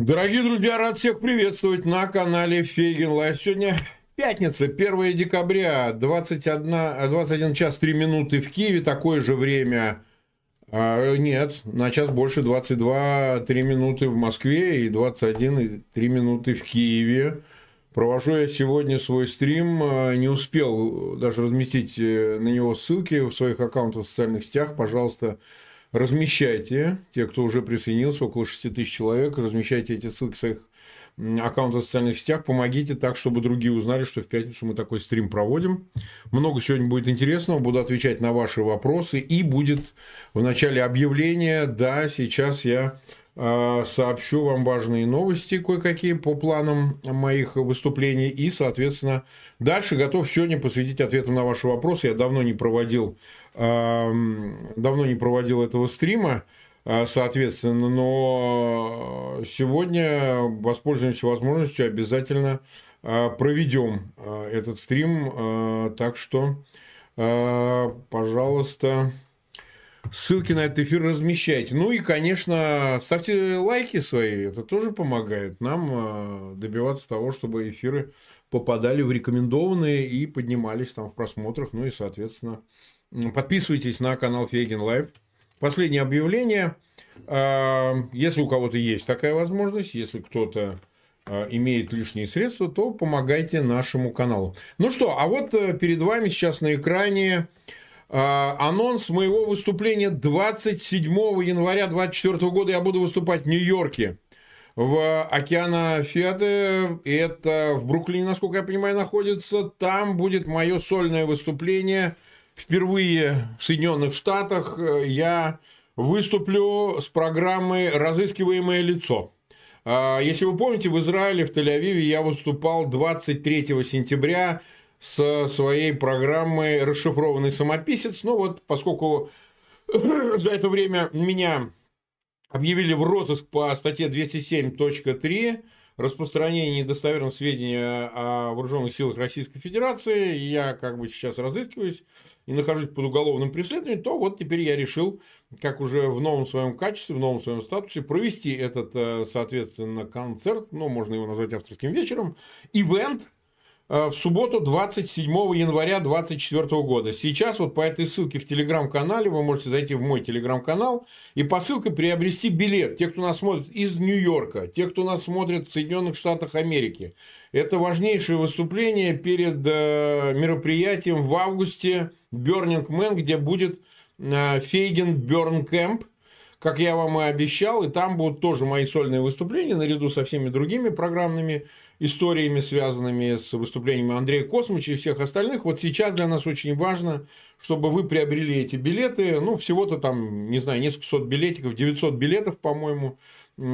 Дорогие друзья, рад всех приветствовать на канале Фейгин Live. Сегодня пятница, 1 декабря, 21, 21 час 3 минуты в Киеве, такое же время, а, нет, на час больше 22 3 минуты в Москве и 21 3 минуты в Киеве. Провожу я сегодня свой стрим, а, не успел даже разместить э, на него ссылки в своих аккаунтах в социальных сетях, пожалуйста, размещайте, те, кто уже присоединился, около 6 тысяч человек, размещайте эти ссылки в своих аккаунтах в социальных сетях, помогите так, чтобы другие узнали, что в пятницу мы такой стрим проводим. Много сегодня будет интересного, буду отвечать на ваши вопросы, и будет в начале объявления, да, сейчас я э, сообщу вам важные новости кое-какие по планам моих выступлений, и, соответственно, дальше готов сегодня посвятить ответам на ваши вопросы. Я давно не проводил давно не проводил этого стрима, а, соответственно, но сегодня воспользуемся возможностью, обязательно а, проведем а, этот стрим, так что, пожалуйста, ссылки на этот эфир размещайте. Ну и, конечно, ставьте лайки свои, это тоже помогает нам добиваться того, чтобы эфиры попадали в рекомендованные и поднимались там в просмотрах, ну и, соответственно, Подписывайтесь на канал Фейгин Live. Последнее объявление. А, если у кого-то есть такая возможность, если кто-то а, имеет лишние средства, то помогайте нашему каналу. Ну что, а вот э, перед вами сейчас на экране а, анонс моего выступления 27 января 2024 года. Я буду выступать в Нью-Йорке в Океана Фиаты. Это в Бруклине, насколько я понимаю, находится. Там будет мое сольное выступление – впервые в Соединенных Штатах э, я выступлю с программой «Разыскиваемое лицо». А, если вы помните, в Израиле, в Тель-Авиве я выступал 23 сентября с своей программой «Расшифрованный самописец». Ну вот, поскольку за это время меня объявили в розыск по статье 207.3 распространение недостоверных сведений о вооруженных силах Российской Федерации, я как бы сейчас разыскиваюсь и нахожусь под уголовным преследованием, то вот теперь я решил, как уже в новом своем качестве, в новом своем статусе, провести этот, э, соответственно, концерт, ну, можно его назвать авторским вечером, ивент, в субботу 27 января 2024 года. Сейчас вот по этой ссылке в телеграм-канале вы можете зайти в мой телеграм-канал и по ссылке приобрести билет. Те, кто нас смотрит из Нью-Йорка, те, кто нас смотрит в Соединенных Штатах Америки. Это важнейшее выступление перед э, мероприятием в августе Burning Man, где будет э, Фейген Берн Кэмп, как я вам и обещал, и там будут тоже мои сольные выступления, наряду со всеми другими программными историями, связанными с выступлениями Андрея Космича и всех остальных. Вот сейчас для нас очень важно, чтобы вы приобрели эти билеты, ну, всего-то там, не знаю, несколько сот билетиков, 900 билетов, по-моему,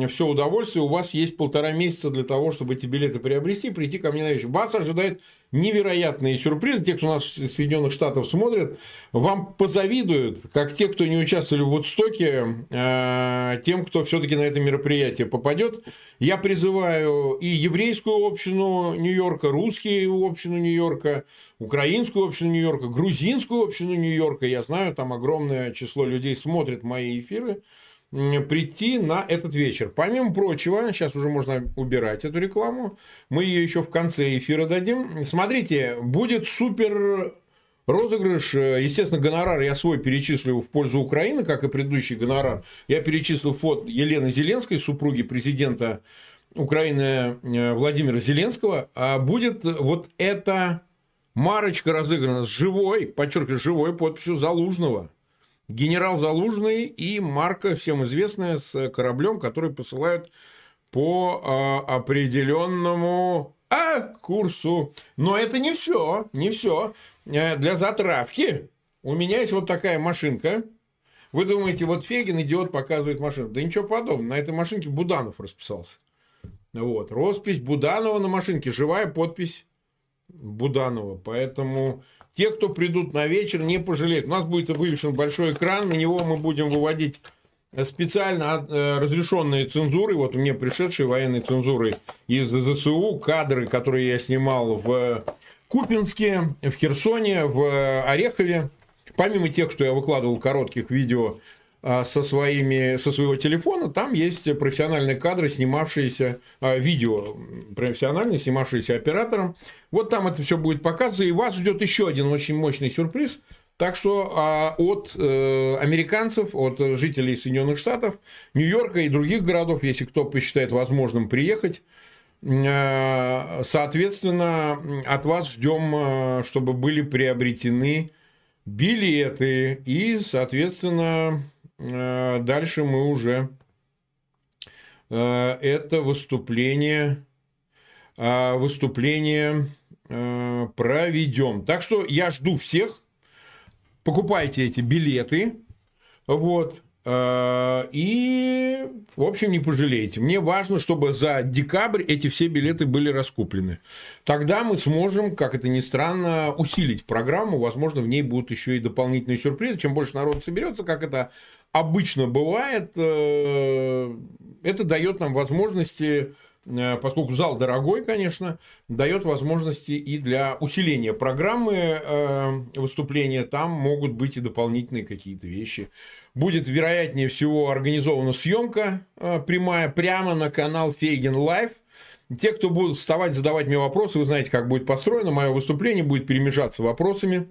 все удовольствие. У вас есть полтора месяца для того, чтобы эти билеты приобрести, прийти ко мне на вечер. Вас ожидает невероятные сюрпризы. Те, кто нас из Соединенных Штатов смотрит, вам позавидуют, как те, кто не участвовали в Вудстоке, э, тем, кто все-таки на это мероприятие попадет. Я призываю и еврейскую общину Нью-Йорка, русскую общину Нью-Йорка, украинскую общину Нью-Йорка, грузинскую общину Нью-Йорка. Я знаю, там огромное число людей смотрит мои эфиры прийти на этот вечер. Помимо прочего, сейчас уже можно убирать эту рекламу, мы ее еще в конце эфира дадим. Смотрите, будет супер розыгрыш. Естественно, гонорар я свой перечислю в пользу Украины, как и предыдущий гонорар. Я перечислил фото Елены Зеленской, супруги президента Украины э, Владимира Зеленского. А будет вот эта марочка разыграна с живой, подчеркиваю, живой подписью Залужного – генерал Залужный и марка, всем известная, с кораблем, который посылают по а, определенному а, курсу. Но это не все, не все. Э, для затравки у меня есть вот такая машинка. Вы думаете, вот Фегин, идиот, показывает машину. Да ничего подобного. На этой машинке Буданов расписался. Вот. Роспись Буданова на машинке. Живая подпись Буданова. Поэтому те, кто придут на вечер, не пожалеют. У нас будет вывешен большой экран, на него мы будем выводить специально э, разрешенные цензуры, вот мне пришедшие военной цензуры из ДСУ, кадры, которые я снимал в Купинске, в Херсоне, в Орехове. Помимо тех, что я выкладывал коротких видео а, со, своими, со своего телефона, там есть профессиональные кадры, снимавшиеся, а, видео профессиональные, снимавшиеся оператором. Вот там это все будет показываться, и вас ждет еще один очень мощный сюрприз. Так что а, от э, американцев, от жителей Соединенных Штатов, Нью-Йорка и других городов, если кто посчитает возможным приехать, э, соответственно, от вас ждем, э, чтобы были приобретены билеты и, соответственно, Э, дальше мы уже э, это выступление, э, выступление проведем. Так что я жду всех. Покупайте эти билеты. Вот. И, в общем, не пожалеете. Мне важно, чтобы за декабрь эти все билеты были раскуплены. Тогда мы сможем, как это ни странно, усилить программу. Возможно, в ней будут еще и дополнительные сюрпризы. Чем больше народ соберется, как это обычно бывает, э, это дает нам возможности, э, поскольку зал дорогой, конечно, дает возможности и для усиления программы э, выступления. Там могут быть и дополнительные какие-то вещи. Будет, вероятнее всего, организована съемка прямая прямо на канал Фейгин Live. Те, кто будут вставать, задавать мне вопросы, вы знаете, как будет построено. Мое выступление будет перемежаться вопросами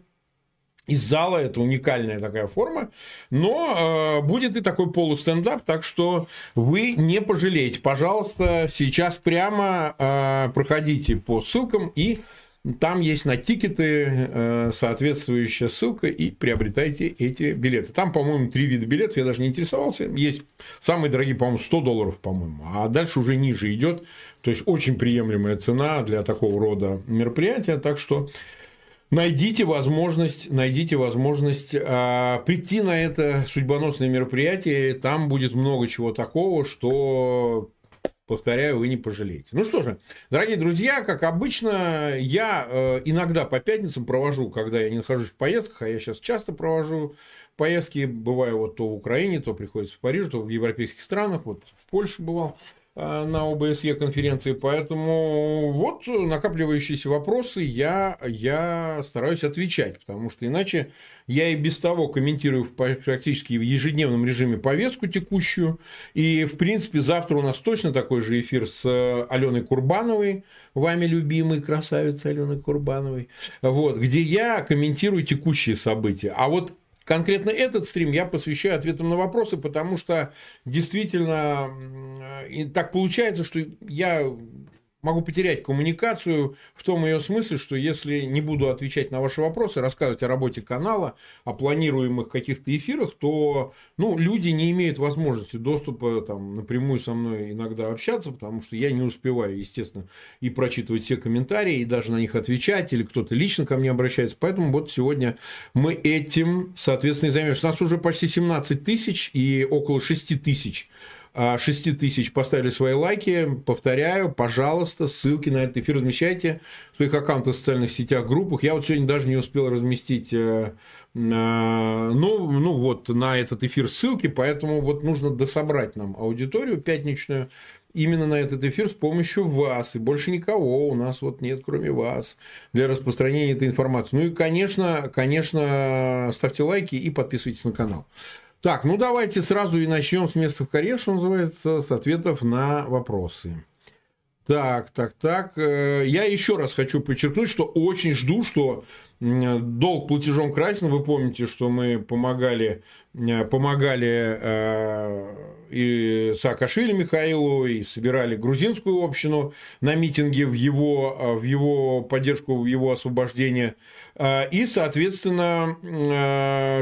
из зала, это уникальная такая форма, но э, будет и такой полустендап, так что вы не пожалеете. Пожалуйста, сейчас прямо э, проходите по ссылкам и там есть на тикеты э, соответствующая ссылка и приобретайте эти билеты. Там, по-моему, три вида билетов, я даже не интересовался. Есть самые дорогие, по-моему, 100 долларов, по-моему, а дальше уже ниже идет. То есть очень приемлемая цена для такого рода мероприятия. Так что найдите возможность, найдите возможность э, прийти на это судьбоносное мероприятие. Там будет много чего такого, что, повторяю, вы не пожалеете. Ну что же, дорогие друзья, как обычно, я э, иногда по пятницам провожу, когда я не нахожусь в поездках, а я сейчас часто провожу поездки, бываю вот то в Украине, то приходится в Париж, то в европейских странах, вот в Польше бывал. Э, на ОБСЕ конференции, поэтому вот накапливающиеся вопросы я, я стараюсь отвечать, потому что иначе я и без того комментирую практически в ежедневном режиме повестку текущую, и в принципе завтра у нас точно такой же эфир с Аленой Курбановой, вами любимой красавицей Аленой Курбановой, вот, где я комментирую текущие события, а вот Конкретно этот стрим я посвящаю ответам на вопросы, потому что действительно так получается, что я могу потерять коммуникацию в том ее смысле, что если не буду отвечать на ваши вопросы, рассказывать о работе канала, о планируемых каких-то эфирах, то ну, люди не имеют возможности доступа там, напрямую со мной иногда общаться, потому что я не успеваю, естественно, и прочитывать все комментарии, и даже на них отвечать, или кто-то лично ко мне обращается. Поэтому вот сегодня мы этим, соответственно, и займемся. У нас уже почти 17 тысяч и около 6 тысяч 6 тысяч поставили свои лайки. Повторяю, пожалуйста, ссылки на этот эфир размещайте в своих аккаунтах в социальных сетях, группах. Я вот сегодня даже не успел разместить э, ну, ну вот на этот эфир ссылки, поэтому вот нужно дособрать нам аудиторию пятничную именно на этот эфир с помощью вас. И больше никого у нас вот нет, кроме вас, для распространения этой информации. Ну и, конечно, конечно, ставьте лайки и подписывайтесь на канал. Так, ну давайте сразу и начнем с места в карьере, что называется, с ответов на вопросы. Так, так, так. Э, я еще раз хочу подчеркнуть, что очень жду, что долг платежом красен. Вы помните, что мы помогали, э, помогали э, и Саакашвили Михаилу, и собирали грузинскую общину на митинге в его, э, в его поддержку, в его освобождение. И, соответственно,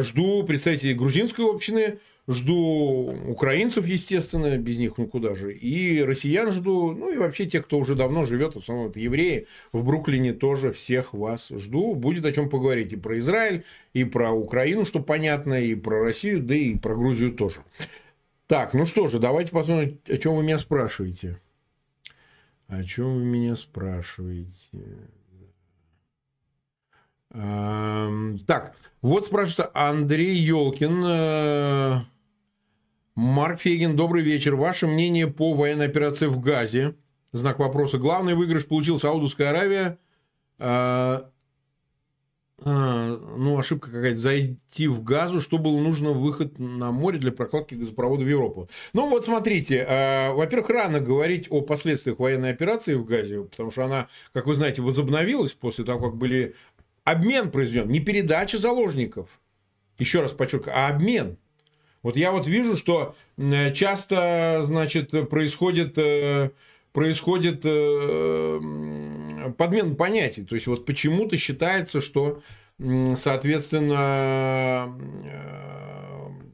жду представителей грузинской общины, Жду украинцев, естественно, без них ну куда же. И россиян жду, ну и вообще тех, кто уже давно живет, в основном это евреи. В Бруклине тоже всех вас жду. Будет о чем поговорить и про Израиль, и про Украину, что понятно, и про Россию, да и про Грузию тоже. Так, ну что же, давайте посмотрим, о чем вы меня спрашиваете. О чем вы меня спрашиваете? Так, вот спрашивает Андрей Елкин. Марк Фегин, добрый вечер. Ваше мнение по военной операции в Газе? Знак вопроса. Главный выигрыш получил Саудовская Аравия. А, а, ну, ошибка какая-то, зайти в газу, что было нужно выход на море для прокладки газопровода в Европу. Ну, вот смотрите, а, во-первых, рано говорить о последствиях военной операции в Газе, потому что она, как вы знаете, возобновилась после того, как были обмен произведен, не передача заложников, еще раз подчеркиваю, а обмен. Вот я вот вижу, что часто, значит, происходит э, происходит э, подмен понятий. То есть, вот почему-то считается, что, соответственно, э,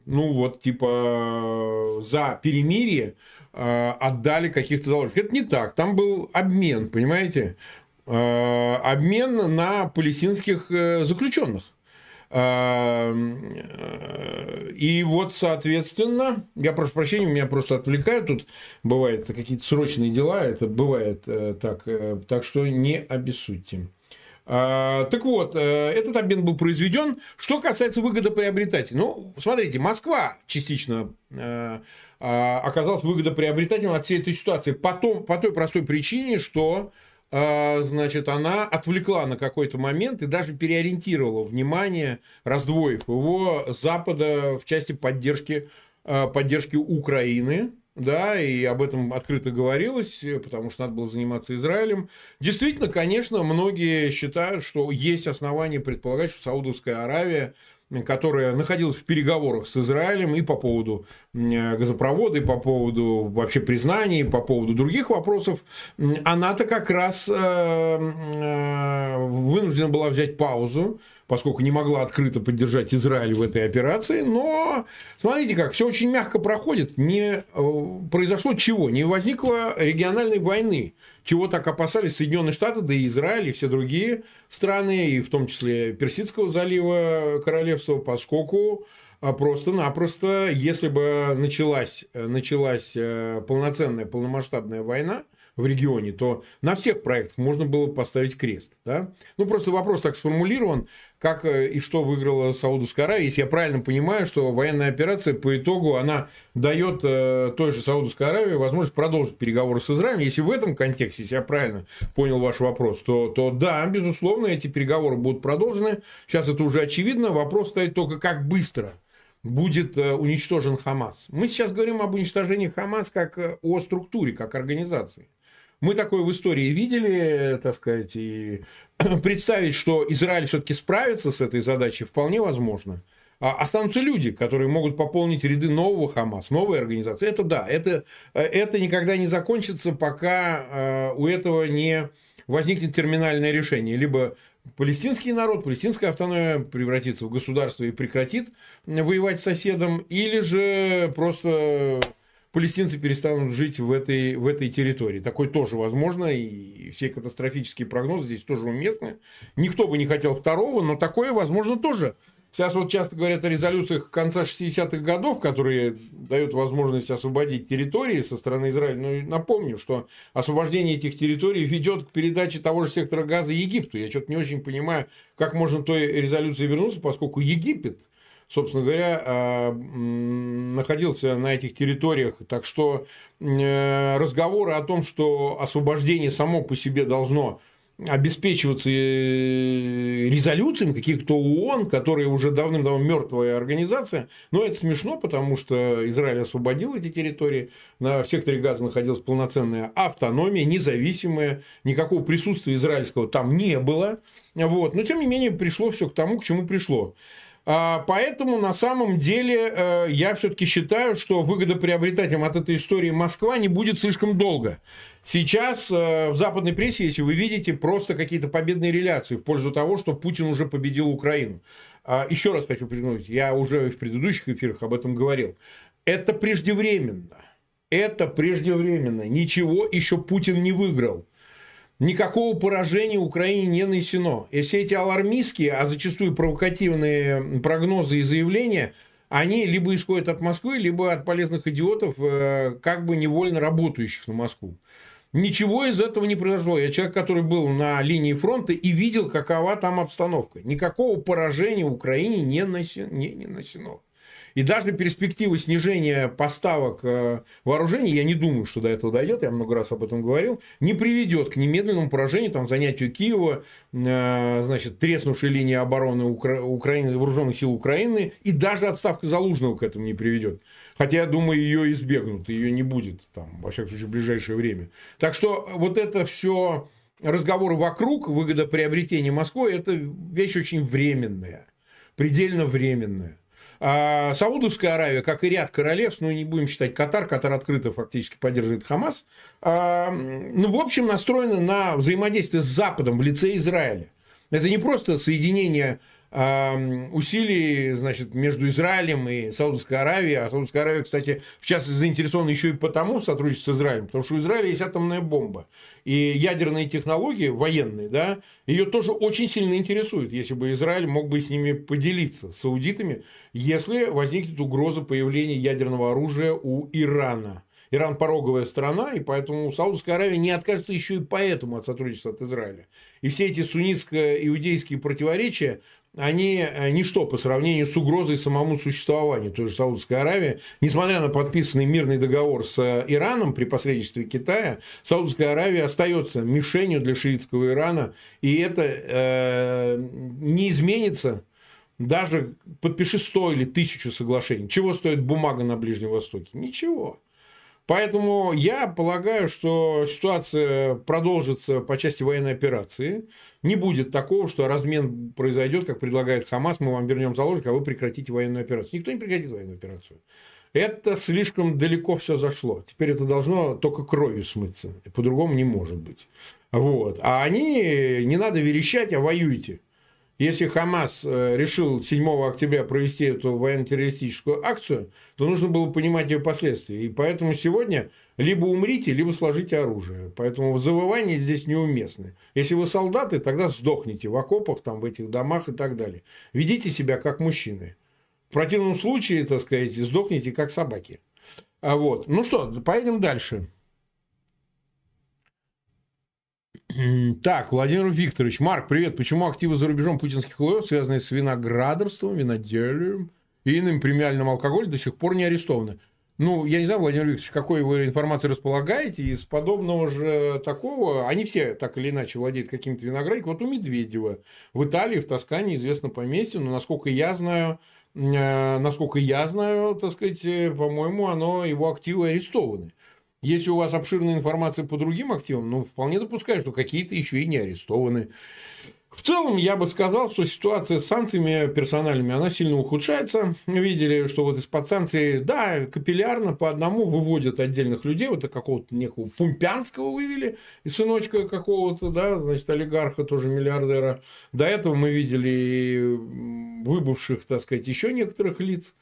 ну вот, типа, за перемирие э, отдали каких-то заложников. Это не так. Там был обмен, понимаете? Обмен на палестинских заключенных. И вот, соответственно, я прошу прощения, меня просто отвлекают, тут бывают какие-то срочные дела, это бывает э, так, э, так что не обессудьте. А, так вот, э, этот обмен был произведен. Что касается выгодоприобретателей. Ну, смотрите, Москва частично а, оказалась выгодоприобретателем от всей этой ситуации. Потом, по той простой причине, что значит, она отвлекла на какой-то момент и даже переориентировала внимание, раздвоив его Запада в части поддержки, а, поддержки Украины, да, и об этом открыто говорилось, потому что надо было заниматься Израилем. Действительно, конечно, многие считают, что есть основания предполагать, что Саудовская Аравия которая находилась в переговорах с Израилем и по поводу газопровода, и по поводу вообще признаний, и по поводу других вопросов, она-то как раз э, э, вынуждена была взять паузу, поскольку не могла открыто поддержать Израиль в этой операции. Но смотрите как, все очень мягко проходит. Не э, произошло чего? Не возникло региональной войны чего так опасались Соединенные Штаты, да и Израиль, и все другие страны, и в том числе Персидского залива королевства, поскольку а, просто-напросто, если бы началась, началась э, полноценная, полномасштабная война, в регионе, то на всех проектах можно было поставить крест. Да? Ну, просто вопрос так сформулирован, как э, и что выиграла Саудовская Аравия. Если я правильно понимаю, что военная операция по итогу, она дает э, той же Саудовской Аравии возможность продолжить переговоры с Израилем. Если в этом контексте, если я правильно понял ваш вопрос, то, то да, безусловно, эти переговоры будут продолжены. Сейчас это уже очевидно. Вопрос стоит только, как быстро будет э, уничтожен Хамас. Мы сейчас говорим об уничтожении Хамас как о структуре, как организации. Мы такое в истории видели, так сказать, и представить, что Израиль все-таки справится с этой задачей, вполне возможно. А останутся люди, которые могут пополнить ряды нового Хамас, новой организации. Это да, это, это никогда не закончится, пока э, у этого не возникнет терминальное решение. Либо палестинский народ, палестинская автономия превратится в государство и прекратит воевать с соседом, или же просто палестинцы перестанут жить в этой, в этой территории. Такое тоже возможно, и все катастрофические прогнозы здесь тоже уместны. Никто бы не хотел второго, но такое возможно тоже. Сейчас вот часто говорят о резолюциях конца 60-х годов, которые дают возможность освободить территории со стороны Израиля. Но ну, напомню, что освобождение этих территорий ведет к передаче того же сектора газа Египту. Я что-то не очень понимаю, как можно той резолюции вернуться, поскольку Египет собственно говоря, а, находился на этих территориях. Так что э, разговоры о том, что освобождение само по себе должно обеспечиваться э, резолюциями каких-то ООН, которые уже давным-давно мертвая организация. Но это смешно, потому что Израиль освободил эти территории. На, секторе газа находилась полноценная автономия, независимая. Никакого присутствия израильского там не было. Вот. Но, тем не менее, пришло все к тому, к чему пришло. А, поэтому на самом деле э, я все-таки считаю, что выгодоприобретателем от этой истории Москва не будет слишком долго. Сейчас э, в западной прессе, если вы видите, просто какие-то победные реляции в пользу того, что Путин уже победил Украину. А, еще раз хочу признать, я уже в предыдущих эфирах об этом говорил. Это преждевременно. Это преждевременно. Ничего еще Путин не выиграл никакого поражения Украине не нанесено. И все эти алармистские, а зачастую провокативные прогнозы и заявления, они либо исходят от Москвы, либо от полезных идиотов, э, как бы невольно работающих на Москву. Ничего из этого не произошло. Я человек, который был на линии фронта и видел, какова там обстановка. Никакого поражения Украине не нанесено. Не, не нанесено. И даже перспектива снижения поставок э, вооружений, я не думаю, что до этого дойдет, я много раз об этом говорил, не приведет к немедленному поражению, там, занятию Киева, э, значит, треснувшей линии обороны Укра... Украины, вооруженных сил Украины, и даже отставка Залужного к этому не приведет. Хотя, я думаю, ее избегнут, ее не будет, там, во всяком случае, в ближайшее время. Так что вот это все разговоры вокруг выгодоприобретения Москвы – это вещь очень временная, предельно временная. А Саудовская Аравия, как и ряд королевств, ну, не будем считать Катар, Катар открыто фактически поддерживает Хамас, а, ну, в общем, настроена на взаимодействие с Западом в лице Израиля. Это не просто соединение усилий значит, между Израилем и Саудовской Аравией. А Саудовская Аравия, кстати, в частности, заинтересована еще и потому в сотрудничестве с Израилем, потому что у Израиля есть атомная бомба. И ядерные технологии военные, да, ее тоже очень сильно интересуют, если бы Израиль мог бы с ними поделиться, с саудитами, если возникнет угроза появления ядерного оружия у Ирана. Иран пороговая страна, и поэтому Саудовская Аравия не откажется еще и поэтому от сотрудничества от Израиля. И все эти суннитско-иудейские противоречия они э, ничто по сравнению с угрозой самому существованию той же Саудовской Аравии. Несмотря на подписанный мирный договор с э, Ираном при посредничестве Китая, Саудовская Аравия остается мишенью для шиитского Ирана, и это э, не изменится даже подпиши сто или тысячу соглашений. Чего стоит бумага на Ближнем Востоке? Ничего. Поэтому я полагаю, что ситуация продолжится по части военной операции. Не будет такого, что размен произойдет, как предлагает Хамас, мы вам вернем заложник, а вы прекратите военную операцию. Никто не прекратит военную операцию. Это слишком далеко все зашло. Теперь это должно только кровью смыться. По-другому не может быть. Вот. А они, не надо верещать, а воюйте. Если Хамас э, решил 7 октября провести эту военно-террористическую акцию, то нужно было понимать ее последствия. И поэтому сегодня либо умрите, либо сложите оружие. Поэтому завывания здесь неуместны. Если вы солдаты, тогда сдохните в окопах, там, в этих домах и так далее. Ведите себя как мужчины. В противном случае, так сказать, сдохните как собаки. А вот. Ну что, поедем дальше. Так, Владимир Викторович. Марк, привет. Почему активы за рубежом путинских лоев, связанные с виноградарством, виноделием и иным премиальным алкоголем, до сих пор не арестованы? Ну, я не знаю, Владимир Викторович, какой вы информацией располагаете, из подобного же такого, они все так или иначе владеют каким-то виноградником. Вот у Медведева в Италии, в Тоскане известно поместье, но, насколько я знаю, э, насколько я знаю, так сказать, э, по-моему, оно, его активы арестованы. Если у вас обширная информация по другим активам, ну, вполне допускаю, что какие-то еще и не арестованы. В целом, я бы сказал, что ситуация с санкциями персональными, она сильно ухудшается. Видели, что вот из-под санкций, да, капиллярно по одному выводят отдельных людей. Вот какого-то некого Пумпянского вывели, и сыночка какого-то, да, значит, олигарха, тоже миллиардера. До этого мы видели выбывших, так сказать, еще некоторых лиц.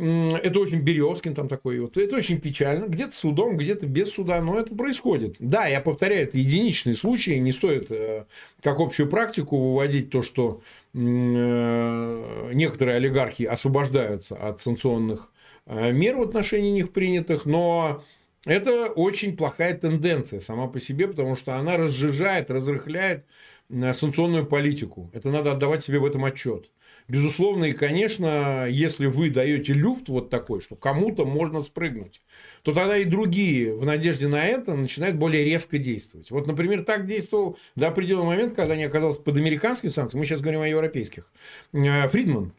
Это очень Березкин там такой. Вот. Это очень печально. Где-то судом, где-то без суда, но это происходит. Да, я повторяю, это единичные случаи. Не стоит э, как общую практику выводить то, что э, некоторые олигархи освобождаются от санкционных э, мер в отношении них принятых, но это очень плохая тенденция сама по себе, потому что она разжижает, разрыхляет санкционную политику. Это надо отдавать себе в этом отчет. Безусловно, и, конечно, если вы даете люфт вот такой, что кому-то можно спрыгнуть, то тогда и другие в надежде на это начинают более резко действовать. Вот, например, так действовал до определенного момента, когда они оказались под американскими санкциями, мы сейчас говорим о европейских, э, Фридман.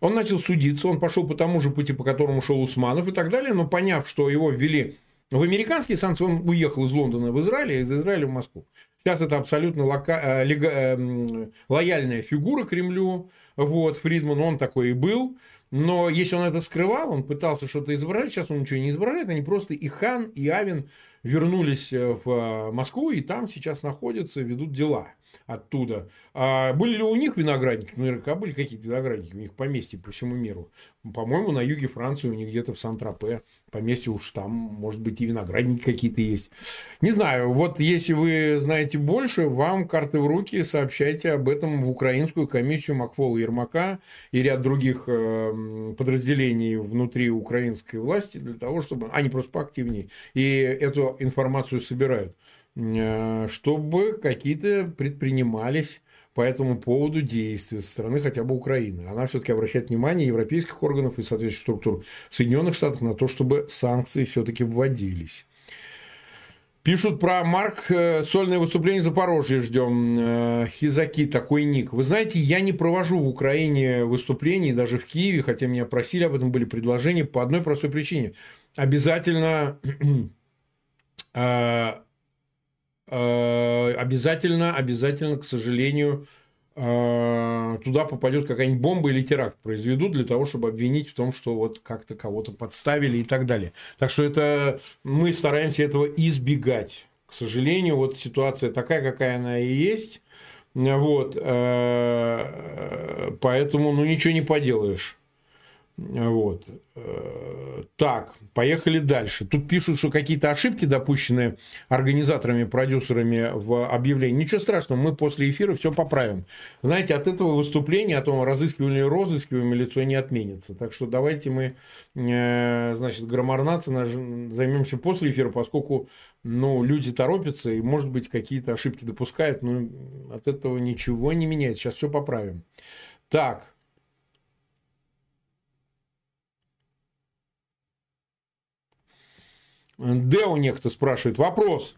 Он начал судиться, он пошел по тому же пути, по которому шел Усманов и так далее, но поняв, что его ввели в американские санкции, он уехал из Лондона в Израиль, а из Израиля в Москву. Сейчас это абсолютно лока... Э, лега... Эм, лояльная фигура Кремлю. Вот, Фридман, он такой и был. Но если он это скрывал, он пытался что-то изображать, сейчас он ничего не изображает, они просто и Хан, и Авин вернулись э, в э, Москву, и там сейчас находятся, ведут дела оттуда. А были ли у них виноградники? Ну, наверняка были какие-то виноградники, у них поместья по всему миру. По-моему, на юге Франции, у них где-то в Сан-Тропе поместье уж там, может быть, и виноградники какие-то есть. Не знаю, вот если вы знаете больше, вам карты в руки, сообщайте об этом в украинскую комиссию Макфола Ермака и ряд других э, подразделений внутри украинской власти для того, чтобы они просто поактивнее и эту информацию собирают. Э, чтобы какие-то предпринимались по этому поводу действия со стороны хотя бы Украины. Она все-таки обращает внимание европейских органов и соответствующих структур в Соединенных Штатах на то, чтобы санкции все-таки вводились. Пишут про Марк э, сольное выступление в Запорожье ждем. Э, Хизаки, такой ник. Вы знаете, я не провожу в Украине выступлений, даже в Киеве, хотя меня просили об этом, были предложения по одной простой причине. Обязательно обязательно, обязательно, к сожалению, а, туда попадет какая-нибудь бомба или теракт произведут для того, чтобы обвинить в том, что вот как-то кого-то подставили и так далее. Так что это мы стараемся этого избегать. К сожалению, вот ситуация такая, какая она и есть. Вот, э, поэтому, ну, ничего не поделаешь. Вот. Э, так, поехали дальше. Тут пишут, что какие-то ошибки, допущенные организаторами, продюсерами в объявлении. Ничего страшного, мы после эфира все поправим. Знаете, от этого выступления о том, разыскиваем или розыскиваем, лицо не отменится. Так что давайте мы, э, значит, граммарнаться займемся после эфира, поскольку ну, люди торопятся и, может быть, какие-то ошибки допускают, но от этого ничего не меняется. Сейчас все поправим. Так, Део некто спрашивает. Вопрос.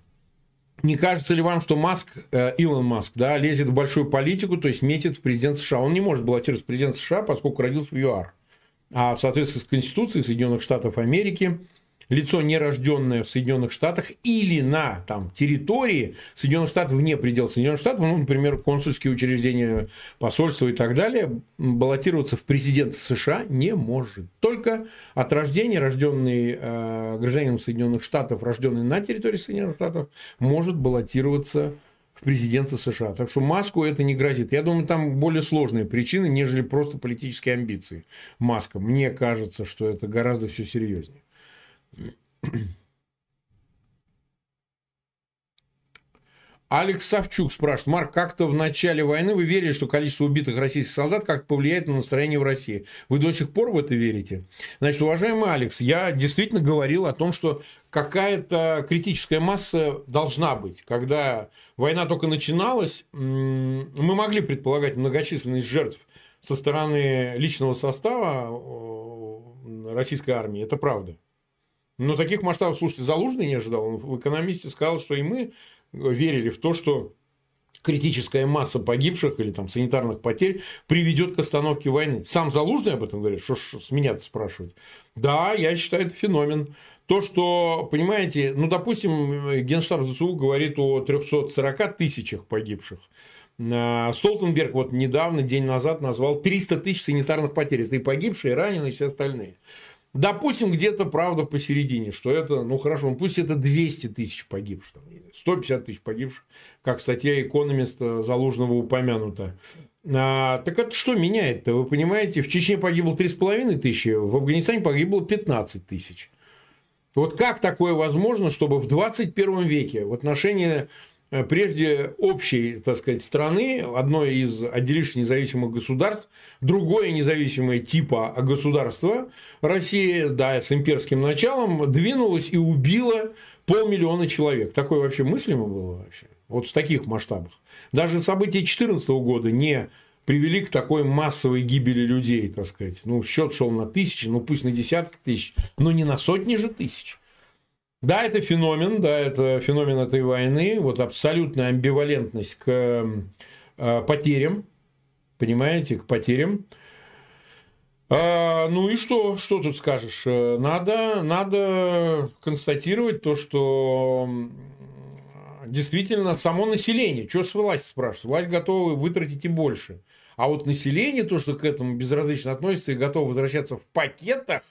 Не кажется ли вам, что Маск, э, Илон Маск, да, лезет в большую политику, то есть метит в президент США? Он не может баллотироваться в президент США, поскольку родился в ЮАР. А в соответствии с Конституцией Соединенных Штатов Америки лицо, нерожденное в Соединенных Штатах или на там, территории Соединенных Штатов, вне пределов Соединенных Штатов, ну, например, консульские учреждения, посольства и так далее, баллотироваться в президенты США не может. Только от рождения, рожденный э, гражданином Соединенных Штатов, рожденный на территории Соединенных Штатов, может баллотироваться в президенты США. Так что Маску это не грозит. Я думаю, там более сложные причины, нежели просто политические амбиции Маска. Мне кажется, что это гораздо все серьезнее. Алекс Савчук спрашивает, Марк, как-то в начале войны вы верили, что количество убитых российских солдат как-то повлияет на настроение в России? Вы до сих пор в это верите? Значит, уважаемый Алекс, я действительно говорил о том, что какая-то критическая масса должна быть. Когда война только начиналась, мы могли предполагать многочисленность жертв со стороны личного состава российской армии. Это правда. Но таких масштабов, слушайте, Залужный не ожидал. Он в «Экономисте» сказал, что и мы верили в то, что критическая масса погибших или там санитарных потерь приведет к остановке войны. Сам Залужный об этом говорит, что ж с меня спрашивать. Да, я считаю, это феномен. То, что, понимаете, ну, допустим, Генштаб ЗСУ говорит о 340 тысячах погибших. А, Столтенберг вот недавно, день назад, назвал 300 тысяч санитарных потерь. Это и погибшие, и раненые, и все остальные. Допустим, где-то правда посередине, что это, ну хорошо, ну, пусть это 200 тысяч погибших, там, 150 тысяч погибших, как статья экономиста Заложного упомянута. А, так это что меняет-то? Вы понимаете, в Чечне погибло 3,5 тысячи, в Афганистане погибло 15 тысяч. Вот как такое возможно, чтобы в 21 веке в отношении прежде общей, так сказать, страны, одной из отделившихся независимых государств, другое независимое типа государства, Россия, да, с имперским началом, двинулась и убила полмиллиона человек. Такое вообще мыслимо было вообще? Вот в таких масштабах. Даже события 2014 года не привели к такой массовой гибели людей, так сказать. Ну, счет шел на тысячи, ну пусть на десятки тысяч, но не на сотни же тысяч. Да, это феномен, да, это феномен этой войны, вот абсолютная амбивалентность к э, потерям, понимаете, к потерям. А, ну и что, что тут скажешь? Э, надо, надо констатировать то, что действительно само население, что с властью спрашивать, власть готова вытратить и больше. А вот население, то, что к этому безразлично относится и готово возвращаться в пакетах,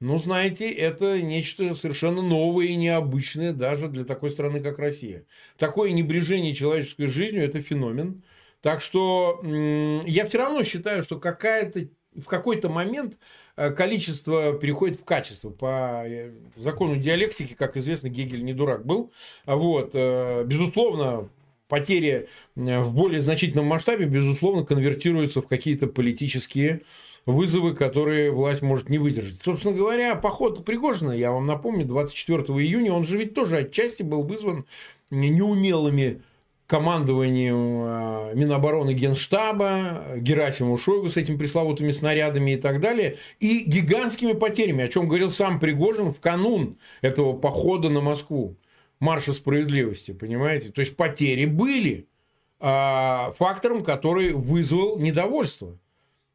ну, знаете, это нечто совершенно новое и необычное даже для такой страны, как Россия. Такое небрежение человеческой жизнью – это феномен. Так что я все равно считаю, что какая-то в какой-то момент э, количество переходит в качество. По э, закону диалектики, как известно, Гегель не дурак был. Вот. Э, безусловно, потери в более значительном масштабе, безусловно, конвертируются в какие-то политические вызовы, которые власть может не выдержать. Собственно говоря, поход Пригожина, я вам напомню, 24 июня, он же ведь тоже отчасти был вызван неумелыми командованием э, Минобороны Генштаба, Герасимову Шойгу с этими пресловутыми снарядами и так далее, и гигантскими потерями, о чем говорил сам Пригожин в канун этого похода на Москву, марша справедливости, понимаете? То есть потери были а, фактором, который вызвал недовольство.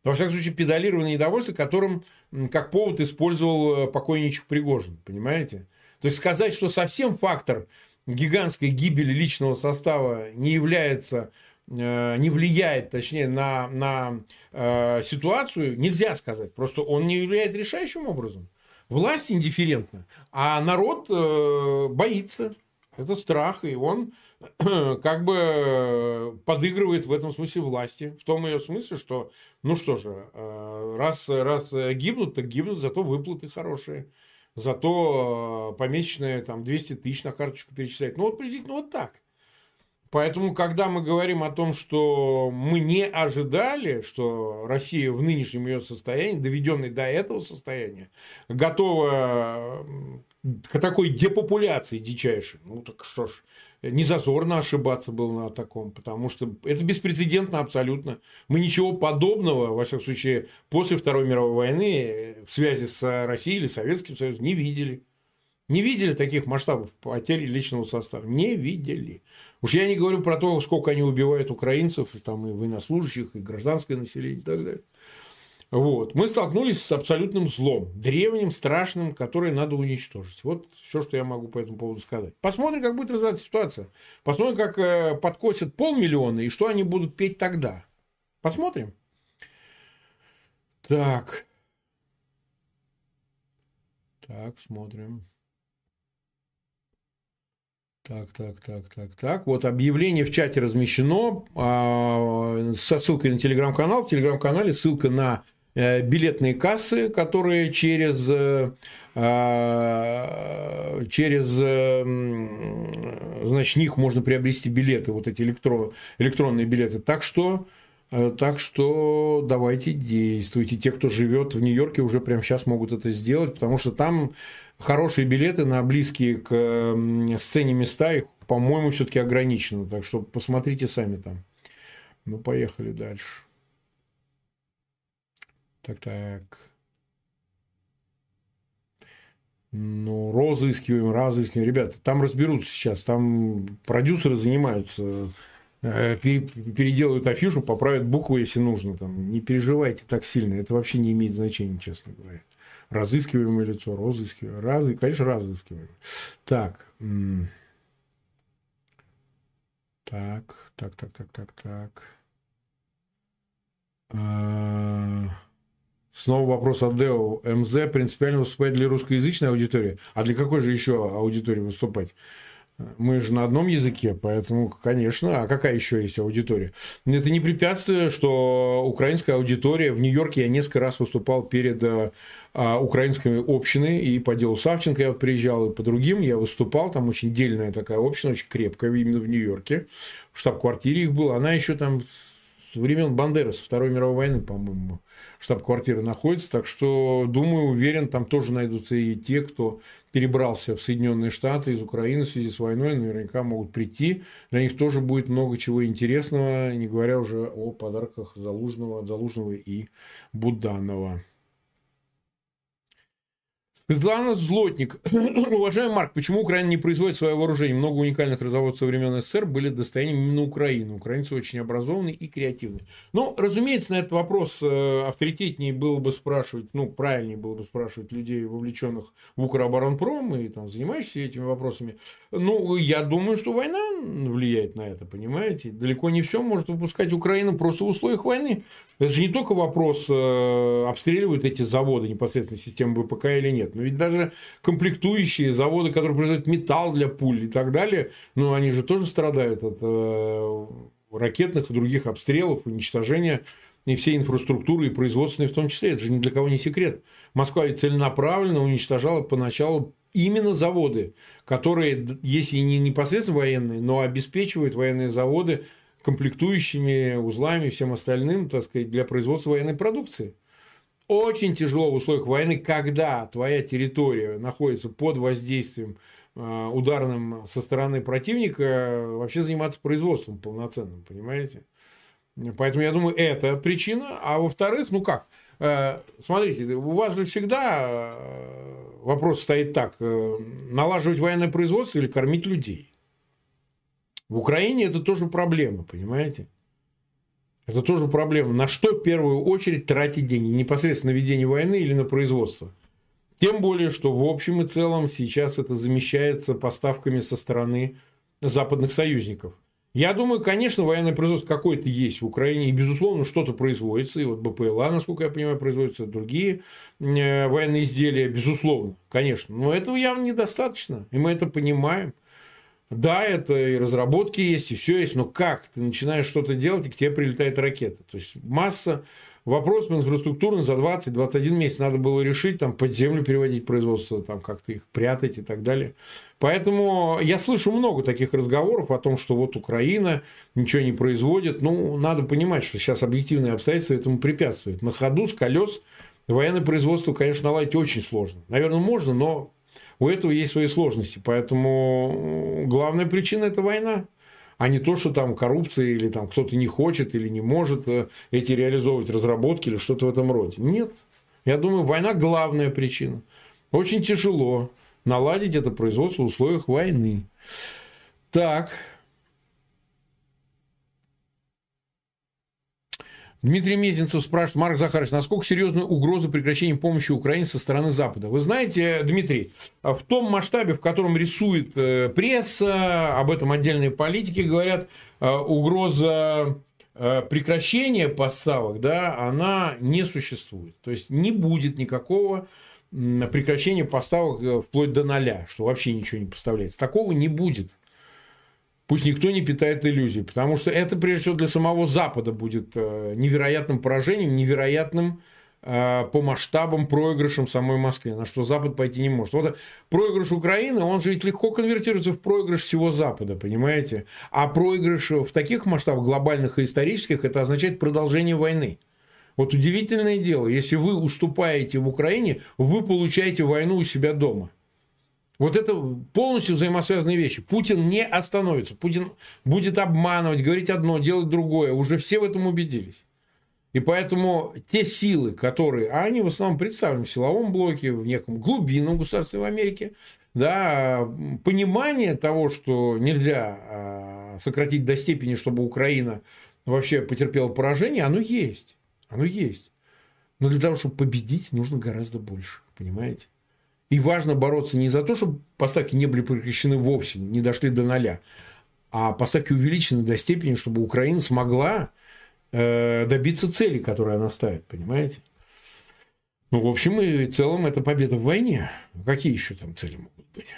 Во всяком случае, педалированное недовольство, которым как повод использовал э, покойничек Пригожин, понимаете? То есть сказать, что совсем фактор гигантской гибели личного состава не является э, не влияет, точнее, на, на э, ситуацию, нельзя сказать. Просто он не влияет решающим образом. Власть индифферентна, а народ э, боится. Это страх, и он как бы подыгрывает в этом смысле власти. В том ее смысле, что, ну что же, э, раз, раз гибнут, так гибнут, зато выплаты хорошие зато э, помесячные там 200 тысяч на карточку перечислять. Ну, вот приблизительно вот так. Поэтому, когда мы говорим о том, что мы не ожидали, что Россия в нынешнем ее состоянии, доведенной до этого состояния, готова к такой депопуляции дичайшей, ну так что ж, не зазорно ошибаться было на таком, потому что это беспрецедентно абсолютно. Мы ничего подобного, во всяком случае, после Второй мировой войны в связи с Россией или Советским Союзом не видели. Не видели таких масштабов потери личного состава. Не видели. Уж я не говорю про то, сколько они убивают украинцев, там, и военнослужащих, и гражданское население и так далее. Вот. Мы столкнулись с абсолютным злом, древним, страшным, которое надо уничтожить. Вот все, что я могу по этому поводу сказать. Посмотрим, как будет развиваться ситуация. Посмотрим, как э, подкосят полмиллиона и что они будут петь тогда. Посмотрим. Так. Так, смотрим. Так, так, так, так, так. Вот объявление в чате размещено э, со ссылкой на телеграм-канал. В телеграм-канале ссылка на билетные кассы, которые через, э, а, через значит, них можно приобрести билеты, вот эти электрон, электронные билеты. Так что, э, так что давайте действуйте. Те, кто живет в Нью-Йорке, уже прямо сейчас могут это сделать, потому что там хорошие билеты на близкие к сцене места, их, по-моему, все-таки ограничено. Так что посмотрите сами там. Ну, поехали дальше. Так, так. Ну, розыскиваем, разыскиваем. Ребята, там разберутся сейчас. Там продюсеры занимаются, э, переделают афишу, поправят буквы, если нужно. Там, не переживайте так сильно. Это вообще не имеет значения, честно говоря. Разыскиваемое лицо, розыскиваем. Раз, конечно, разыскиваем. Так. Так, так, так, так, так, так. Снова вопрос от Део. МЗ принципиально выступает для русскоязычной аудитории. А для какой же еще аудитории выступать? Мы же на одном языке, поэтому, конечно, а какая еще есть аудитория? Это не препятствие, что украинская аудитория в Нью-Йорке я несколько раз выступал перед а, украинской общиной, и по делу Савченко я приезжал, и по другим я выступал, там очень дельная такая община, очень крепкая, именно в Нью-Йорке, в штаб-квартире их было, она еще там с времен Бандеры, со Второй мировой войны, по-моему, штаб-квартира находится. Так что, думаю, уверен, там тоже найдутся и те, кто перебрался в Соединенные Штаты из Украины в связи с войной, наверняка могут прийти. Для них тоже будет много чего интересного, не говоря уже о подарках Залужного, Залужного и Буданова. Светлана Злотник. Уважаемый Марк, почему Украина не производит свое вооружение? Много уникальных разработок со времен СССР были достоянием именно Украины. Украинцы очень образованные и креативные. Ну, разумеется, на этот вопрос э, авторитетнее было бы спрашивать, ну, правильнее было бы спрашивать людей, вовлеченных в Укроборонпром и там, занимающихся этими вопросами. Ну, я думаю, что война влияет на это, понимаете? Далеко не все может выпускать Украина просто в условиях войны. Это же не только вопрос, э, обстреливают эти заводы непосредственно системы ВПК или нет. Но ведь даже комплектующие заводы, которые производят металл для пуль и так далее, ну, они же тоже страдают от э, ракетных и других обстрелов, уничтожения и всей инфраструктуры, и производственной в том числе. Это же ни для кого не секрет. Москва ведь целенаправленно уничтожала поначалу именно заводы, которые, если не непосредственно военные, но обеспечивают военные заводы комплектующими узлами и всем остальным, так сказать, для производства военной продукции очень тяжело в условиях войны, когда твоя территория находится под воздействием ударным со стороны противника вообще заниматься производством полноценным, понимаете? Поэтому я думаю, это причина. А во-вторых, ну как? Э, смотрите, у вас же всегда э, вопрос стоит так. Э, налаживать военное производство или кормить людей? В Украине это тоже проблема, понимаете? Это тоже проблема. На что в первую очередь тратить деньги? Непосредственно на ведение войны или на производство? Тем более, что в общем и целом сейчас это замещается поставками со стороны западных союзников. Я думаю, конечно, военное производство какое-то есть в Украине, и, безусловно, что-то производится. И вот БПЛА, насколько я понимаю, производятся другие э, военные изделия, безусловно, конечно. Но этого явно недостаточно, и мы это понимаем. Да, это и разработки есть, и все есть, но как? Ты начинаешь что-то делать, и к тебе прилетает ракета. То есть масса Вопрос инфраструктурный за 20-21 месяц надо было решить, там, под землю переводить производство, там, как-то их прятать и так далее. Поэтому я слышу много таких разговоров о том, что вот Украина ничего не производит. Ну, надо понимать, что сейчас объективные обстоятельства этому препятствуют. На ходу с колес военное производство, конечно, наладить очень сложно. Наверное, можно, но у этого есть свои сложности. Поэтому главная причина – это война а не то, что там коррупция или там кто-то не хочет или не может э, эти реализовывать разработки или что-то в этом роде. Нет. Я думаю, война главная причина. Очень тяжело наладить это производство в условиях войны. Так, Дмитрий Мезенцев спрашивает, Марк Захарович, насколько серьезна угроза прекращения помощи Украине со стороны Запада? Вы знаете, Дмитрий, в том масштабе, в котором рисует э, пресса, об этом отдельные политики говорят, э, угроза э, прекращения поставок, да, она не существует. То есть не будет никакого прекращения поставок вплоть до ноля, что вообще ничего не поставляется. Такого не будет. Пусть никто не питает иллюзий, потому что это, прежде всего, для самого Запада будет э, невероятным поражением, невероятным э, по масштабам проигрышем самой Москве, на что Запад пойти не может. Вот проигрыш Украины, он же ведь легко конвертируется в проигрыш всего Запада, понимаете? А проигрыш в таких масштабах глобальных и исторических, это означает продолжение войны. Вот удивительное дело, если вы уступаете в Украине, вы получаете войну у себя дома – вот это полностью взаимосвязанные вещи. Путин не остановится. Путин будет обманывать, говорить одно, делать другое. Уже все в этом убедились. И поэтому те силы, которые, а они в основном представлены в силовом блоке, в неком глубинном государстве в Америке, да, понимание того, что нельзя а, сократить до степени, чтобы Украина вообще потерпела поражение, оно есть. Оно есть. Но для того, чтобы победить, нужно гораздо больше. Понимаете? И важно бороться не за то, чтобы поставки не были прекращены вовсе, не дошли до ноля, а поставки увеличены до степени, чтобы Украина смогла э, добиться цели, которую она ставит, понимаете? Ну, в общем и целом, это победа в войне. Какие еще там цели могут быть?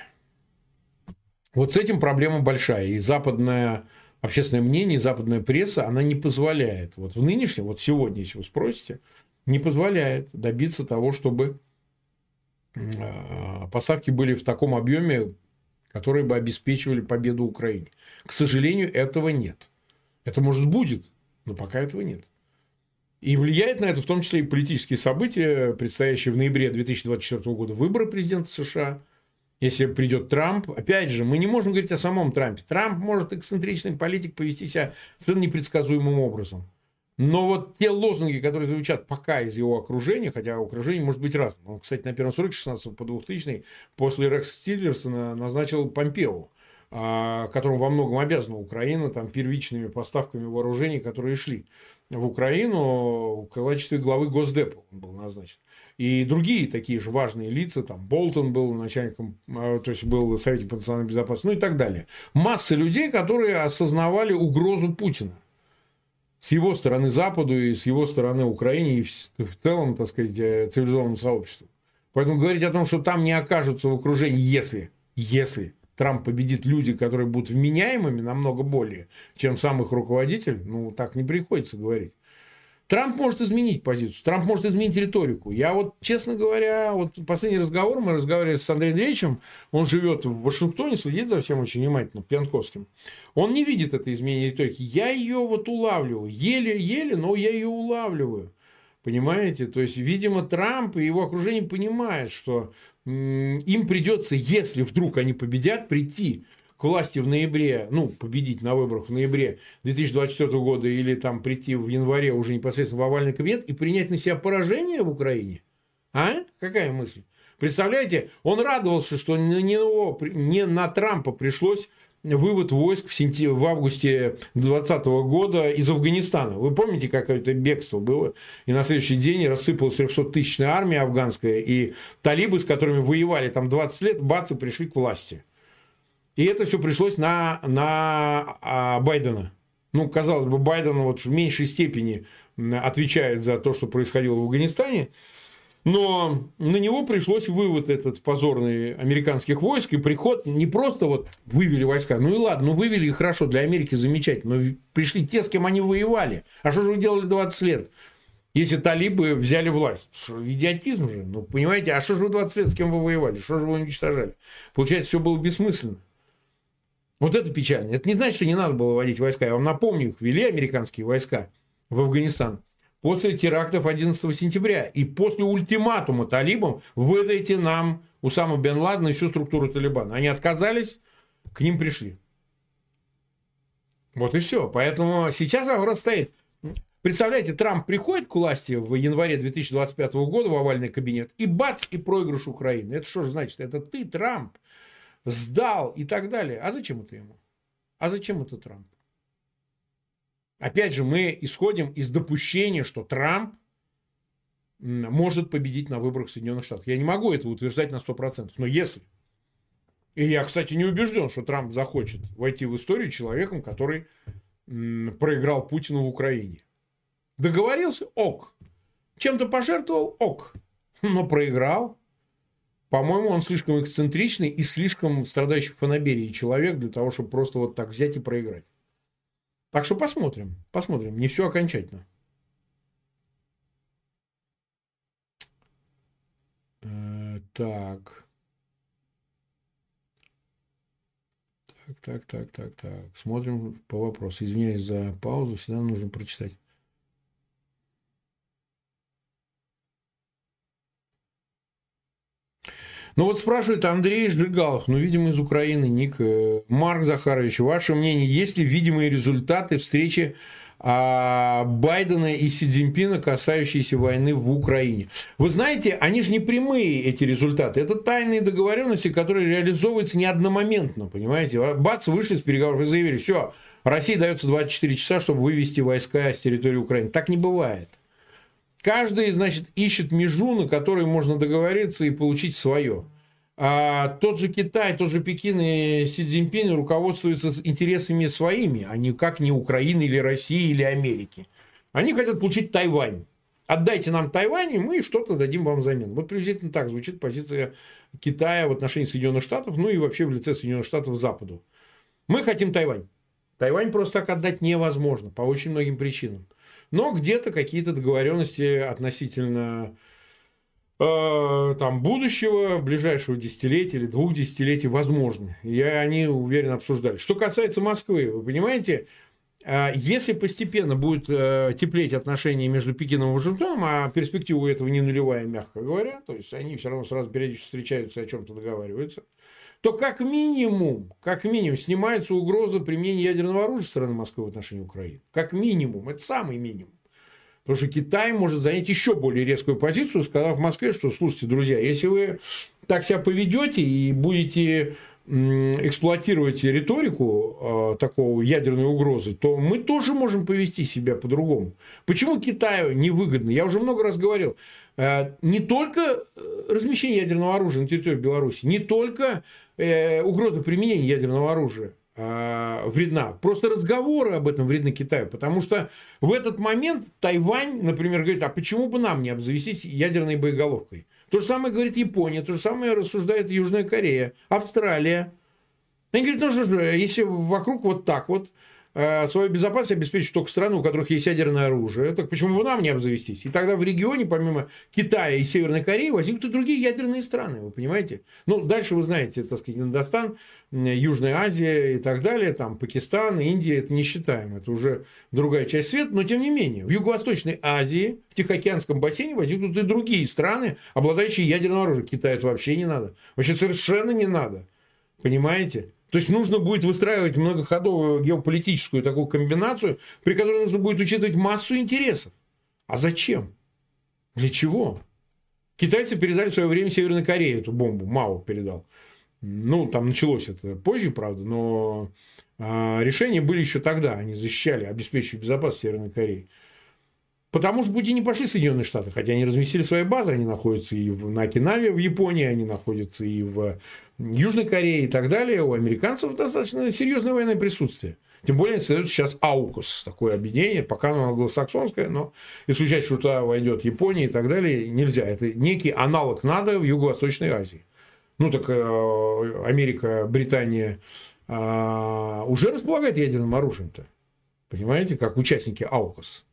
Вот с этим проблема большая. И западное общественное мнение, западная пресса, она не позволяет. Вот в нынешнем, вот сегодня, если вы спросите, не позволяет добиться того, чтобы поставки были в таком объеме, которые бы обеспечивали победу Украине. К сожалению, этого нет. Это, может, будет, но пока этого нет. И влияет на это в том числе и политические события, предстоящие в ноябре 2024 года выборы президента США. Если придет Трамп, опять же, мы не можем говорить о самом Трампе. Трамп может эксцентричный политик повести себя совершенно непредсказуемым образом. Но вот те лозунги, которые звучат пока из его окружения, хотя окружение может быть разным. Он, кстати, на первом сроке 16 по 2000 после Рекс Стиллерсона назначил Помпео, а, которому во многом обязана Украина там, первичными поставками вооружений, которые шли в Украину в качестве главы Госдепа он был назначен. И другие такие же важные лица, там Болтон был начальником, а, то есть был советник по национальной безопасности, ну и так далее. Масса людей, которые осознавали угрозу Путина с его стороны Западу и с его стороны Украине и в целом, так сказать, э, цивилизованному сообществу. Поэтому говорить о том, что там не окажутся в окружении, если, если Трамп победит люди, которые будут вменяемыми намного более, чем сам их руководитель, ну, так не приходится говорить. Трамп может изменить позицию, Трамп может изменить риторику. Я вот, честно говоря, вот последний разговор, мы разговаривали с Андреем Андреевичем, он живет в Вашингтоне, следит за всем очень внимательно, Пьянковским. Он не видит это изменение риторики. Я ее вот улавливаю, еле-еле, но я ее улавливаю. Понимаете? То есть, видимо, Трамп и его окружение понимают, что им придется, если вдруг они победят, прийти к власти в ноябре, ну, победить на выборах в ноябре 2024 года или там прийти в январе уже непосредственно в овальный кабинет и принять на себя поражение в Украине? А? Какая мысль? Представляете, он радовался, что на него, не на Трампа пришлось вывод войск в, сентя... в августе 2020 года из Афганистана. Вы помните, как это бегство было? И на следующий день рассыпалась 300-тысячная армия афганская, и талибы, с которыми воевали там 20 лет, бац, и пришли к власти. И это все пришлось на, на а, Байдена. Ну, казалось бы, Байден вот в меньшей степени отвечает за то, что происходило в Афганистане. Но на него пришлось вывод этот позорный американских войск и приход не просто вот вывели войска, ну и ладно, ну вывели и хорошо, для Америки замечательно, но пришли те, с кем они воевали. А что же вы делали 20 лет? Если талибы взяли власть. Что, идиотизм же. Ну, понимаете, а что же вы 20 лет с кем вы воевали? Что же вы уничтожали? Получается, все было бессмысленно. Вот это печально. Это не значит, что не надо было вводить войска. Я вам напомню, их ввели американские войска в Афганистан после терактов 11 сентября и после ультиматума талибам выдайте нам Усаму бен Ладена и всю структуру Талибана. Они отказались, к ним пришли. Вот и все. Поэтому сейчас вопрос стоит. Представляете, Трамп приходит к власти в январе 2025 года в овальный кабинет, и бац, и проигрыш Украины. Это что же значит? Это ты, Трамп, сдал и так далее. А зачем это ему? А зачем это Трамп? Опять же, мы исходим из допущения, что Трамп может победить на выборах в Соединенных Штатах. Я не могу это утверждать на 100%, но если. И я, кстати, не убежден, что Трамп захочет войти в историю человеком, который проиграл Путину в Украине. Договорился? Ок. Чем-то пожертвовал? Ок. Но проиграл. По-моему, он слишком эксцентричный и слишком страдающий фанаберией человек для того, чтобы просто вот так взять и проиграть. Так что посмотрим, посмотрим. Не все окончательно. Э, так. Так, так, так, так, так. Смотрим по вопросу. Извиняюсь за паузу, всегда нужно прочитать. Ну вот спрашивает Андрей Жигалов, ну, видимо, из Украины, ник э, Марк Захарович, ваше мнение, есть ли видимые результаты встречи а, Байдена и Си Цзиньпина, касающиеся войны в Украине. Вы знаете, они же не прямые, эти результаты. Это тайные договоренности, которые реализовываются не одномоментно, понимаете? Бац, вышли с переговоров и заявили, все, России дается 24 часа, чтобы вывести войска с территории Украины. Так не бывает. Каждый, значит, ищет межу, на которой можно договориться и получить свое. А тот же Китай, тот же Пекин и Си Цзиньпин руководствуются интересами своими, а никак не Украины или России или Америки. Они хотят получить Тайвань. Отдайте нам Тайвань, и мы что-то дадим вам взамен. Вот приблизительно так звучит позиция Китая в отношении Соединенных Штатов, ну и вообще в лице Соединенных Штатов Западу. Мы хотим Тайвань. Тайвань просто так отдать невозможно по очень многим причинам. Но где-то какие-то договоренности относительно э, там, будущего, ближайшего десятилетия или двух десятилетий возможны. И они, уверен, обсуждали. Что касается Москвы, вы понимаете, если постепенно будет э, теплеть отношения между Пекином и Вашингтоном, а перспектива у этого не нулевая, мягко говоря, то есть они все равно сразу периодически встречаются и о чем-то договариваются, то как минимум, как минимум снимается угроза применения ядерного оружия со стороны Москвы в отношении Украины. Как минимум. Это самый минимум. Потому что Китай может занять еще более резкую позицию, сказав в Москве, что, слушайте, друзья, если вы так себя поведете и будете эксплуатировать риторику э, такого ядерной угрозы, то мы тоже можем повести себя по-другому. Почему Китаю невыгодно? Я уже много раз говорил. Э, не только э, размещение ядерного оружия на территории Беларуси, не только э, угроза применения ядерного оружия э, вредна. Просто разговоры об этом вредны Китаю. Потому что в этот момент Тайвань, например, говорит, а почему бы нам не обзавестись ядерной боеголовкой? То же самое говорит Япония, то же самое рассуждает Южная Корея, Австралия. Они говорят, ну что же, если вокруг вот так вот, свою безопасность обеспечить только страны, у которых есть ядерное оружие. Так почему бы нам не обзавестись? И тогда в регионе, помимо Китая и Северной Кореи, возникнут и другие ядерные страны, вы понимаете? Ну, дальше вы знаете, так сказать, Индостан, Южная Азия и так далее, там Пакистан, Индия, это не считаем, это уже другая часть света, но тем не менее, в Юго-Восточной Азии, в Тихоокеанском бассейне возникнут и другие страны, обладающие ядерным оружием. Китаю это вообще не надо. Вообще совершенно не надо. Понимаете? То есть нужно будет выстраивать многоходовую геополитическую такую комбинацию, при которой нужно будет учитывать массу интересов. А зачем? Для чего? Китайцы передали в свое время Северной Корее эту бомбу. Мао передал. Ну, там началось это позже, правда, но а, решения были еще тогда. Они защищали, обеспечивали безопасность Северной Кореи. Потому что пути не пошли Соединенные Штаты, хотя они разместили свои базы, они находятся и на Окинаве в Японии, они находятся и в Южной Корее и так далее. У американцев достаточно серьезное военное присутствие. Тем более создается сейчас АУКУС, такое объединение, пока оно англосаксонское, но исключать, что туда войдет Япония и так далее, нельзя. Это некий аналог НАТО в Юго-Восточной Азии. Ну, так э, Америка, Британия э, уже располагает ядерным оружием-то. Понимаете, как участники АУКУС.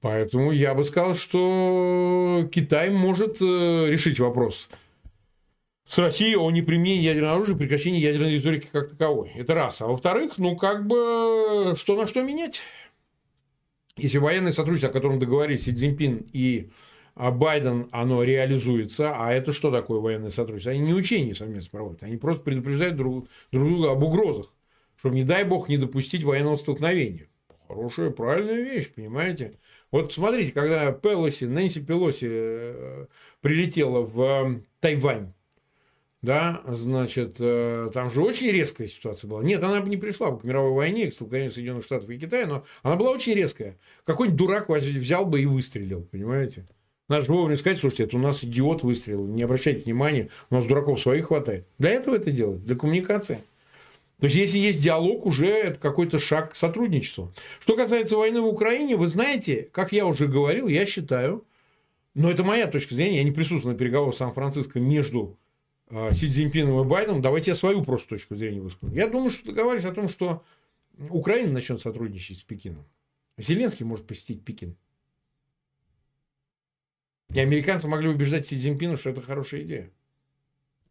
Поэтому я бы сказал, что Китай может э, решить вопрос с Россией о неприменении ядерного оружия, прекращении ядерной риторики как таковой. Это раз. А во-вторых, ну как бы что на что менять? Если военное сотрудничество, о котором договорились Си Цзиньпин и а, Байден, оно реализуется, а это что такое военное сотрудничество? Они не учения совместно проводят, они просто предупреждают друг, друг друга об угрозах, чтобы, не дай бог, не допустить военного столкновения. Хорошая, правильная вещь, понимаете? Вот смотрите, когда Пелоси, Нэнси Пелоси э, прилетела в э, Тайвань, да, значит, э, там же очень резкая ситуация была. Нет, она бы не пришла бы к мировой войне, к столкновению Соединенных Штатов и Китая, но она была очень резкая. Какой-нибудь дурак взял бы и выстрелил, понимаете? Надо же вовремя сказать, слушайте, это у нас идиот выстрелил, не обращайте внимания, у нас дураков своих хватает. Для этого это делать, для коммуникации. То есть, если есть диалог, уже это какой-то шаг к сотрудничеству. Что касается войны в Украине, вы знаете, как я уже говорил, я считаю, но это моя точка зрения, я не присутствую на переговорах в Сан-Франциско между Си Цзиньпином и Байденом, давайте я свою просто точку зрения выскажу. Я думаю, что договорились о том, что Украина начнет сотрудничать с Пекином. Зеленский может посетить Пекин. И американцы могли убеждать Си Цзиньпина, что это хорошая идея.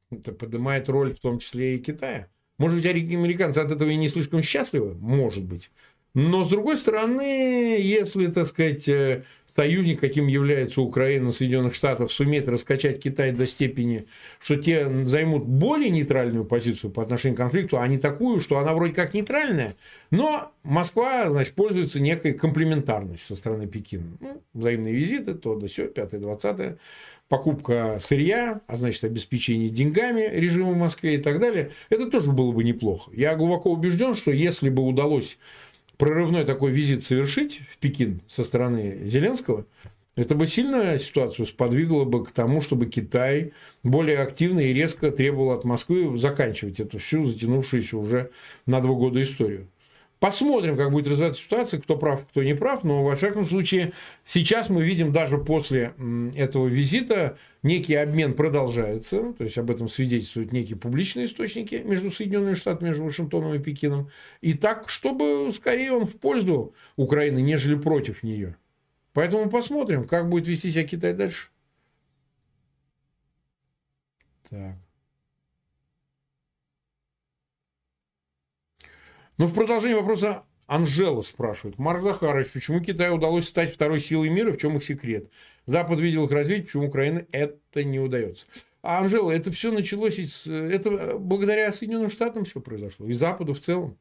Это поднимает роль в том числе и Китая. Может быть, американцы от этого и не слишком счастливы? Может быть. Но, с другой стороны, если, так сказать, э, союзник, каким является Украина, Соединенных Штатов, сумеет раскачать Китай до степени, что те займут более нейтральную позицию по отношению к конфликту, а не такую, что она вроде как нейтральная, но Москва, значит, пользуется некой комплементарностью со стороны Пекина. Ну, взаимные визиты, то да все, 5-20 покупка сырья, а значит обеспечение деньгами режима в Москве и так далее, это тоже было бы неплохо. Я глубоко убежден, что если бы удалось прорывной такой визит совершить в Пекин со стороны Зеленского, это бы сильно ситуацию сподвигло бы к тому, чтобы Китай более активно и резко требовал от Москвы заканчивать эту всю затянувшуюся уже на два года историю. Посмотрим, как будет развиваться ситуация, кто прав, кто не прав. Но, во всяком случае, сейчас мы видим даже после этого визита некий обмен продолжается. То есть, об этом свидетельствуют некие публичные источники между Соединенными Штатами, между Вашингтоном и Пекином. И так, чтобы скорее он в пользу Украины, нежели против нее. Поэтому посмотрим, как будет вести себя Китай дальше. Так. Но в продолжении вопроса Анжела спрашивает. Марк Захарович, почему Китаю удалось стать второй силой мира, в чем их секрет? Запад видел их развитие, почему Украина это не удается? А, Анжела, это все началось, из, это благодаря Соединенным Штатам все произошло, и Западу в целом.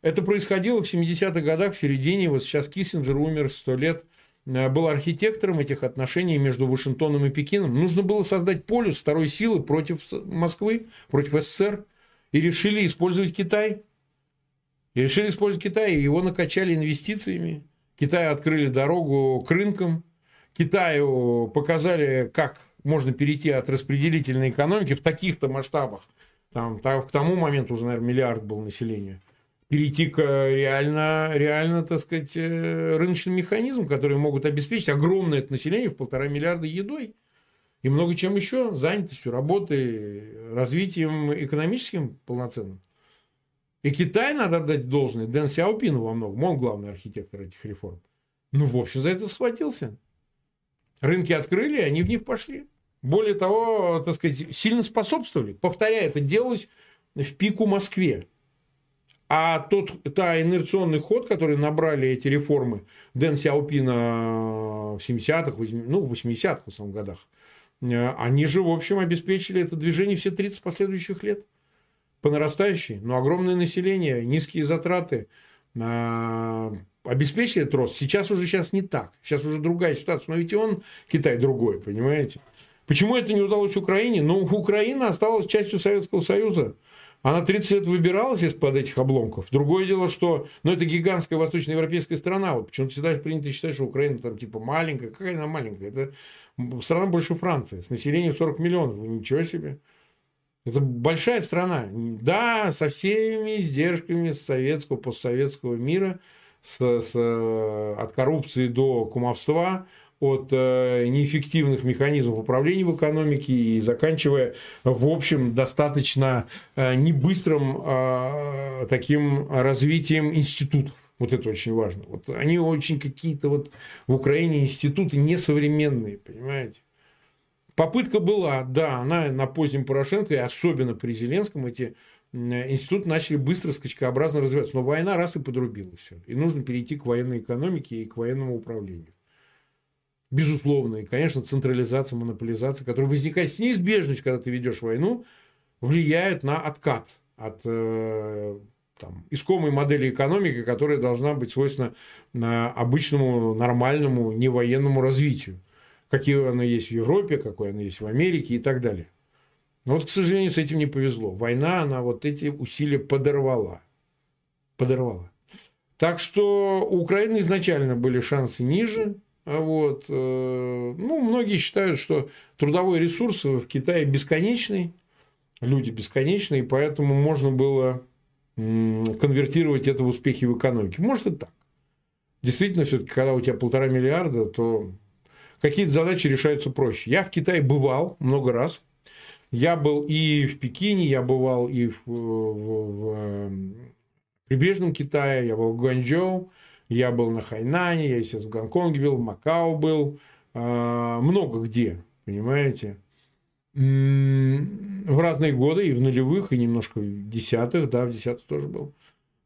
Это происходило в 70-х годах, в середине, вот сейчас Киссинджер умер 100 лет, э, был архитектором этих отношений между Вашингтоном и Пекином. Нужно было создать полюс второй силы против Москвы, против СССР. И решили использовать Китай. И решили использовать Китай, и его накачали инвестициями. Китаю открыли дорогу к рынкам. Китаю показали, как можно перейти от распределительной экономики в таких-то масштабах. Там, к тому моменту уже, наверное, миллиард был населения. Перейти к реально, реально, так сказать, э, рыночным механизмам, которые могут обеспечить огромное это население в полтора миллиарда едой. И много чем еще, занятостью, работой, развитием экономическим полноценным. И Китай, надо отдать должное, Дэн Сяопину во многом, он главный архитектор этих реформ. Ну, в общем, за это схватился. Рынки открыли, они в них пошли. Более того, так сказать, сильно способствовали. Повторяю, это делалось в пику Москве. А тот, та инерционный ход, который набрали эти реформы Дэн Сяопина в 70-х, ну, в 80-х в основном годах, э, они же, в общем, обеспечили это движение все 30 последующих лет по нарастающей. Но огромное население, низкие затраты, э, обеспечили этот рост. Сейчас уже сейчас не так. Сейчас уже другая ситуация. Но ведь и он, Китай, другой, понимаете? Почему это не удалось Украине? Ну, Украина осталась частью Советского Союза. Она 30 лет выбиралась из-под этих обломков. Другое дело, что ну, это гигантская восточноевропейская страна. Вот почему-то всегда принято считать, что Украина там типа маленькая. Какая она маленькая? Это страна больше Франции. С населением 40 миллионов. Ничего себе. Это большая страна. Да, со всеми издержками советского, постсоветского мира, с, с, от коррупции до кумовства – от э, неэффективных механизмов управления в экономике и заканчивая, в общем, достаточно э, небыстрым э, таким развитием институтов. Вот это очень важно. Вот они очень какие-то вот в Украине институты несовременные, понимаете? Попытка была, да, она на позднем Порошенко, и особенно при Зеленском, эти институты начали быстро, скачкообразно развиваться. Но война раз и подрубила все. И нужно перейти к военной экономике и к военному управлению безусловно. И, конечно, централизация, монополизация, которая возникает с неизбежностью, когда ты ведешь войну, влияют на откат от э, там, искомой модели экономики, которая должна быть свойственна на обычному, нормальному, невоенному развитию. Какие она есть в Европе, какой она есть в Америке и так далее. Но вот, к сожалению, с этим не повезло. Война, она вот эти усилия подорвала. Подорвала. Так что у Украины изначально были шансы ниже, а вот. Э, ну, многие считают, что трудовой ресурс в Китае бесконечный, люди бесконечные, поэтому можно было конвертировать это в успехи в экономике. Может и так. Действительно, все-таки, когда у тебя полтора миллиарда, то какие-то задачи решаются проще. Я в Китае бывал много раз. Я был и в Пекине, я бывал и в, в, в э, прибрежном Китае, я был в Гуанчжоу, я был на Хайнане, я, естественно, в Гонконге был, в Макао был, а, много где, понимаете. В разные годы, и в нулевых, и немножко в десятых, да, в десятых тоже был.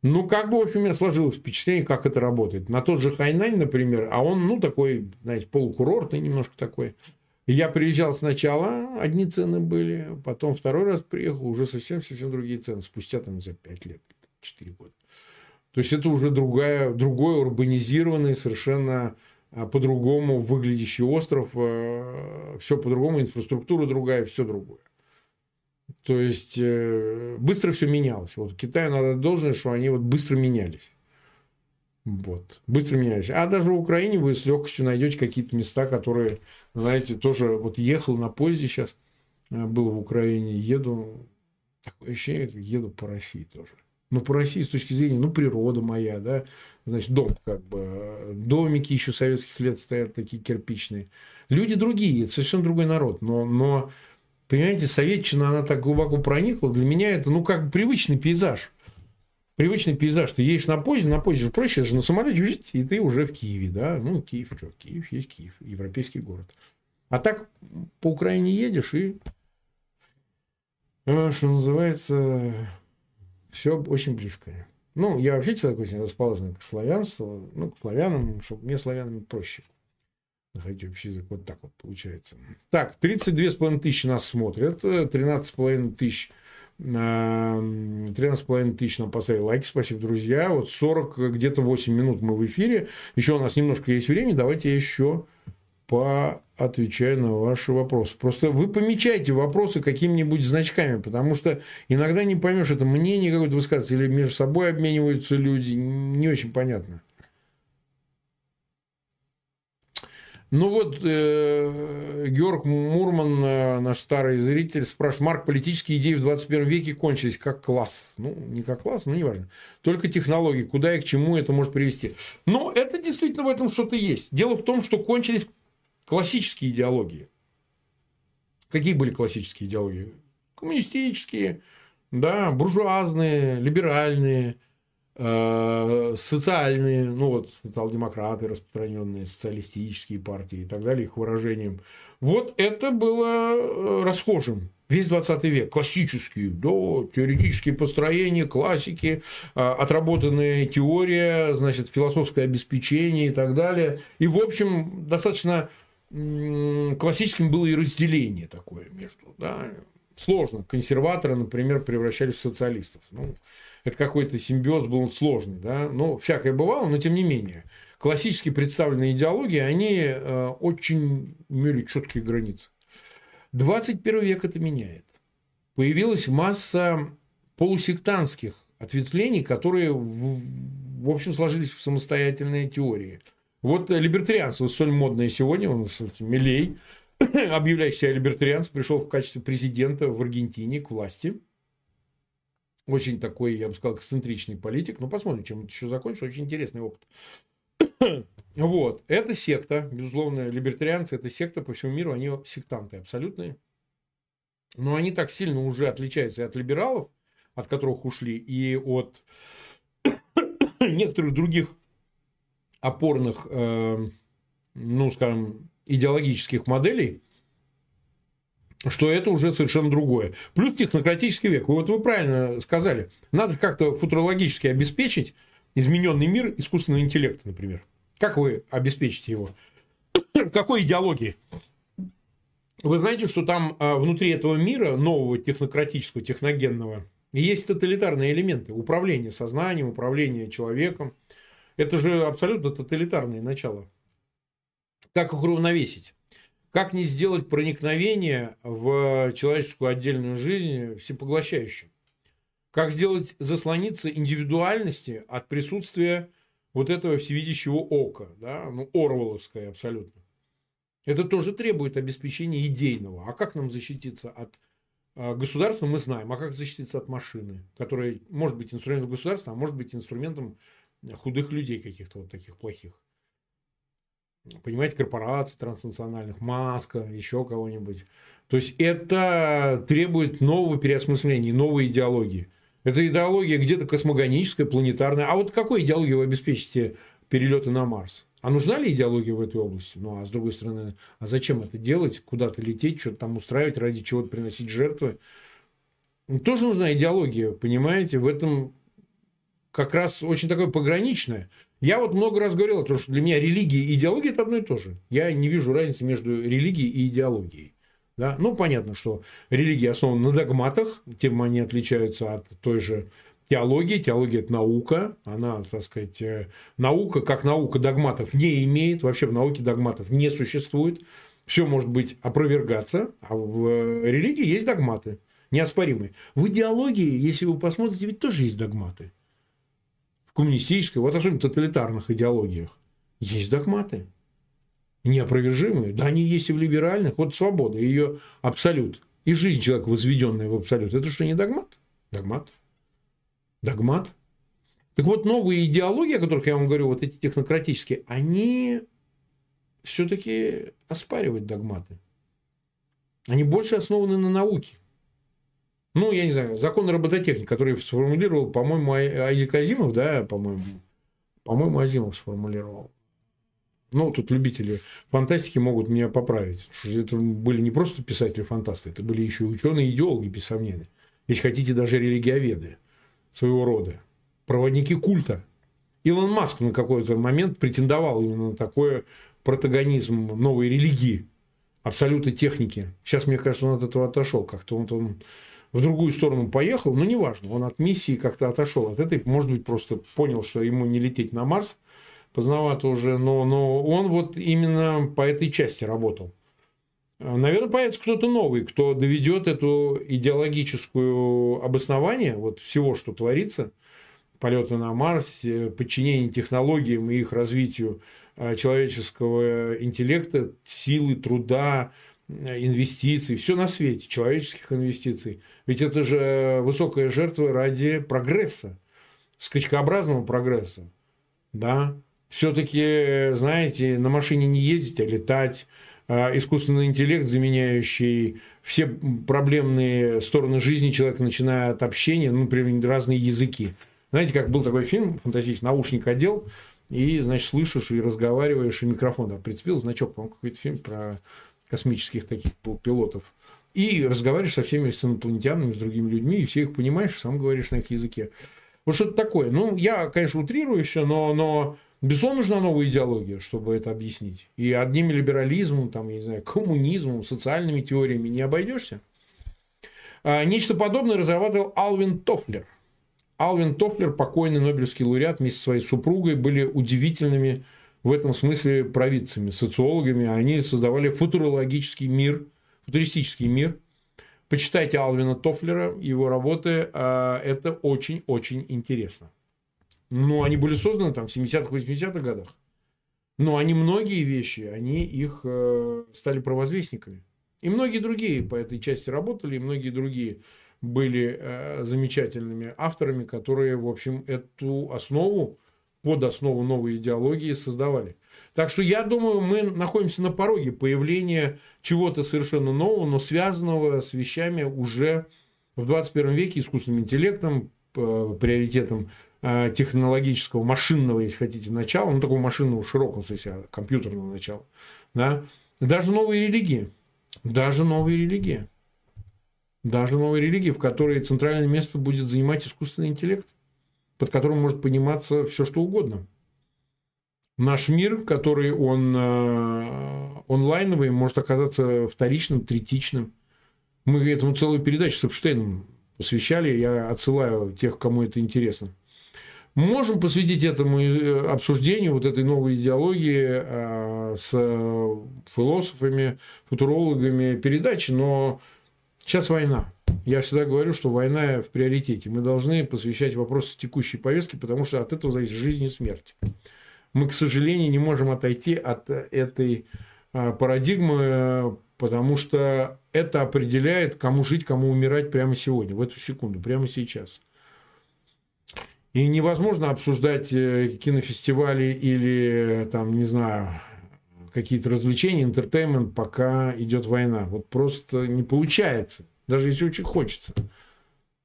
Ну, как бы, в общем, у меня сложилось впечатление, как это работает. На тот же Хайнань, например, а он, ну, такой, знаете, полукурортный немножко такой. Я приезжал сначала, одни цены были, потом второй раз приехал, уже совсем-совсем другие цены, спустя там за пять лет, четыре года. То есть это уже другая, другой урбанизированный, совершенно а, по-другому выглядящий остров, а, все по-другому, инфраструктура другая, все другое. То есть э, быстро все менялось. Вот Китаю надо должное, что они вот быстро менялись. Вот. Быстро менялись. А даже в Украине вы с легкостью найдете какие-то места, которые, знаете, тоже вот ехал на поезде сейчас, э, был в Украине, еду, такое ощущение, еду по России тоже. Ну, по России с точки зрения, ну, природа моя, да, значит, дом как бы, домики еще советских лет стоят такие кирпичные. Люди другие, это совсем другой народ, но, но понимаете, советчина, она так глубоко проникла, для меня это, ну, как привычный пейзаж. Привычный пейзаж. Ты едешь на поезде, на поезде же проще, же на самолете, и ты уже в Киеве, да, ну, Киев, что, Киев есть Киев, европейский город. А так по Украине едешь и, э, что называется, все очень близкое. Ну, я вообще человек очень расположен к славянству, ну, к славянам, чтобы мне славянам проще находить общий язык. Вот так вот получается. Так, 32,5 тысячи нас смотрят, 13,5 тысяч 13,5 тысяч нам поставили лайки, спасибо, друзья. Вот 40, где-то 8 минут мы в эфире. Еще у нас немножко есть времени, давайте я еще поотвечаю на ваши вопросы. Просто вы помечайте вопросы какими-нибудь значками, потому что иногда не поймешь, это мнение какое-то высказывается, или между собой обмениваются люди, не очень понятно. Ну вот, э, Георг Мурман, э, наш старый зритель, спрашивает, Марк, политические идеи в 21 веке кончились как класс. Ну, не как класс, но неважно. Только технологии, куда и к чему это может привести. Но это действительно в этом что-то есть. Дело в том, что кончились классические идеологии. Какие были классические идеологии? Коммунистические, да, буржуазные, либеральные, социальные, ну вот социал-демократы распространенные, социалистические партии и так далее, их выражением. Вот это было э, расхожим весь 20 век, классические, да, теоретические построения, классики, а, отработанная теория, значит, философское обеспечение и так далее. И, в общем, достаточно классическим было и разделение такое между, да, сложно. Консерваторы, например, превращались в социалистов. Ну, это какой-то симбиоз был сложный, да, но всякое бывало, но тем не менее. Классически представленные идеологии, они э, очень имели четкие границы. 21 век это меняет. Появилась масса полусектантских ответвлений, которые, в общем, сложились в самостоятельные теории. Вот либертарианство, столь модное сегодня, он, Милей, объявляющий себя либертарианцем, пришел в качестве президента в Аргентине к власти. Очень такой, я бы сказал, эксцентричный политик. Ну, посмотрим, чем это еще закончится. Очень интересный опыт. Вот. Это секта, безусловно, либертарианцы, это секта по всему миру, они сектанты абсолютные. Но они так сильно уже отличаются и от либералов, от которых ушли, и от некоторых других опорных, э, ну, скажем, идеологических моделей, что это уже совершенно другое. Плюс технократический век. Вот вы правильно сказали. Надо как-то футурологически обеспечить измененный мир искусственного интеллекта, например. Как вы обеспечите его? Какой идеологии? Вы знаете, что там а, внутри этого мира, нового технократического, техногенного, есть тоталитарные элементы. Управление сознанием, управление человеком. Это же абсолютно тоталитарные начала. Как их уравновесить? Как не сделать проникновение в человеческую отдельную жизнь всепоглощающим? Как сделать заслониться индивидуальности от присутствия вот этого всевидящего ока, да, ну, Орвеловское абсолютно. Это тоже требует обеспечения идейного. А как нам защититься от а, государства, мы знаем. А как защититься от машины, которая может быть инструментом государства, а может быть инструментом худых людей каких-то вот таких плохих. Понимаете, корпораций транснациональных, Маска, еще кого-нибудь. То есть это требует нового переосмысления, новой идеологии. Это идеология где-то космогоническая, планетарная. А вот какой идеологией вы обеспечите перелеты на Марс? А нужна ли идеология в этой области? Ну, а с другой стороны, а зачем это делать? Куда-то лететь, что-то там устраивать, ради чего-то приносить жертвы? Ну, тоже нужна идеология, понимаете? В этом как раз очень такое пограничное. Я вот много раз говорил о том, что для меня религия и идеология – это одно и то же. Я не вижу разницы между религией и идеологией. Да? Ну, понятно, что религия основана на догматах, тем они отличаются от той же теологии. Теология – это наука. Она, так сказать, э, наука, как наука догматов не имеет. Вообще в науке догматов не существует. Все может быть опровергаться. А в религии есть догматы неоспоримые. В идеологии, если вы посмотрите, ведь тоже есть догматы. Коммунистической, вот особенно тоталитарных идеологиях, есть догматы неопровержимые. Да, они есть и в либеральных. Вот свобода, ее абсолют. И жизнь человека, возведенная в абсолют. Это что, не догмат? Догмат. Догмат. Так вот, новые идеологии, о которых я вам говорю, вот эти технократические, они все-таки оспаривают догматы. Они больше основаны на науке. Ну, я не знаю, закон робототехники, который сформулировал, по-моему, Айзек Азимов, да, по-моему, по-моему, Азимов сформулировал. Ну, тут любители фантастики могут меня поправить. Это были не просто писатели-фантасты, это были еще ученые идеологи, без сомнения. Если хотите, даже религиоведы своего рода. Проводники культа. Илон Маск на какой-то момент претендовал именно на такой протагонизм новой религии, абсолютной техники. Сейчас, мне кажется, он от этого отошел. Как-то он, он в другую сторону поехал, но неважно, он от миссии как-то отошел. От этой, может быть, просто понял, что ему не лететь на Марс, поздновато уже, но, но он вот именно по этой части работал. Наверное, появится кто-то новый, кто доведет эту идеологическую обоснование вот всего, что творится, полеты на Марс, подчинение технологиям и их развитию э, человеческого интеллекта, силы, труда, инвестиций, все на свете, человеческих инвестиций. Ведь это же высокая жертва ради прогресса, скачкообразного прогресса. Да, все-таки, знаете, на машине не ездить, а летать, а, искусственный интеллект, заменяющий все проблемные стороны жизни человека, начиная от общения, ну, например, разные языки. Знаете, как был такой фильм фантастический, наушник одел, и, значит, слышишь и разговариваешь, и микрофон да, прицепил, значок, по-моему, какой-то фильм про космических таких пилотов. И разговариваешь со всеми с инопланетянами, с другими людьми, и все их понимаешь, сам говоришь на их языке. Вот что-то такое. Ну, я, конечно, утрирую все, но, но безусловно, нужна новая идеология, чтобы это объяснить. И одним либерализмом, там, я не знаю, коммунизмом, социальными теориями не обойдешься. А, нечто подобное разрабатывал Алвин Тофлер. Алвин Тофлер, покойный Нобелевский лауреат, вместе со своей супругой были удивительными в этом смысле провидцами, социологами. Они создавали футурологический мир, футуристический мир. Почитайте Алвина Тофлера, его работы. А, это очень-очень интересно. Ну, они были созданы там в 70-х, 80-х годах. Но они многие вещи, они их э, стали провозвестниками. И многие другие по этой части работали, и многие другие были э, замечательными авторами, которые, в общем, эту основу, под основу новой идеологии создавали. Так что я думаю, мы находимся на пороге появления чего-то совершенно нового, но связанного с вещами уже в 21 веке искусственным интеллектом, приоритетом э, технологического, машинного, если хотите, начала, ну, такого машинного в широком смысле, компьютерного начала, да, даже новые религии, даже новые религии, даже новые религии, в которой центральное место будет занимать искусственный интеллект, под которым может пониматься все, что угодно. Наш мир, который он э, онлайновый, может оказаться вторичным, третичным. Мы этому целую передачу с Эпштейном посвящали, я отсылаю тех, кому это интересно. Можем посвятить этому э, обсуждению вот этой новой идеологии э, с философами, футурологами передачи, но сейчас война. Я всегда говорю, что война в приоритете. Мы должны посвящать вопросы текущей повестки, потому что от этого зависит жизнь и смерть. Мы, к сожалению, не можем отойти от этой э, парадигмы потому что это определяет, кому жить, кому умирать прямо сегодня, в эту секунду, прямо сейчас. И невозможно обсуждать э, кинофестивали или, там, не знаю, какие-то развлечения, интертеймент, пока идет война. Вот просто не получается. Даже если очень хочется.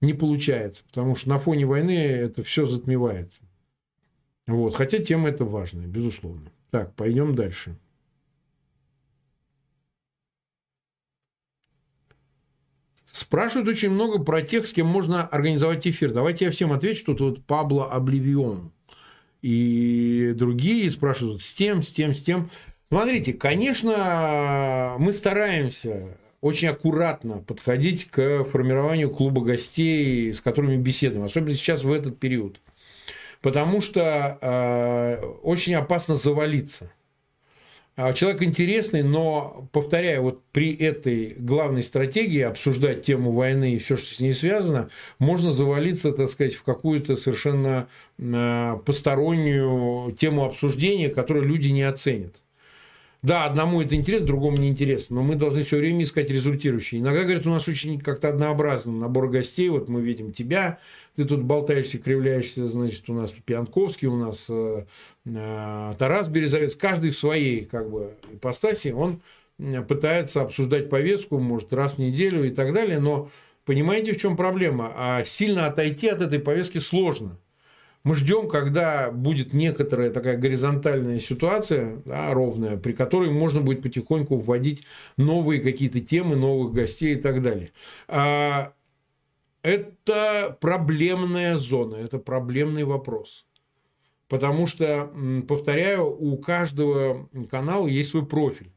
Не получается. Потому что на фоне войны это все затмевается. Вот. Хотя тема это важная, безусловно. Так, пойдем дальше. Спрашивают очень много про тех, с кем можно организовать эфир. Давайте я всем отвечу. Тут вот Пабло Обливион и другие спрашивают с тем, с тем, с тем. Смотрите, конечно, мы стараемся очень аккуратно подходить к формированию клуба гостей, с которыми беседуем, особенно сейчас в этот период. Потому что э, очень опасно завалиться. А, человек интересный, но, повторяю, вот при этой главной стратегии обсуждать тему войны и все, что с ней связано, можно завалиться, так сказать, в какую-то совершенно а, постороннюю тему обсуждения, которую люди не оценят. Да, одному это интересно, другому не интересно, но мы должны все время искать результирующие. Иногда, говорят, у нас очень как-то однообразный набор гостей. Вот мы видим тебя, ты тут болтаешься, кривляешься, значит, у нас Пьянковский, у нас э, э, Тарас Березовец. Каждый в своей как бы ипостаси, он пытается обсуждать повестку, может, раз в неделю и так далее, но понимаете, в чем проблема? А сильно отойти от этой повестки сложно. Мы ждем, когда будет некоторая такая горизонтальная ситуация, да, ровная, при которой можно будет потихоньку вводить новые какие-то темы, новых гостей и так далее. А это проблемная зона, это проблемный вопрос. Потому что, повторяю, у каждого канала есть свой профиль.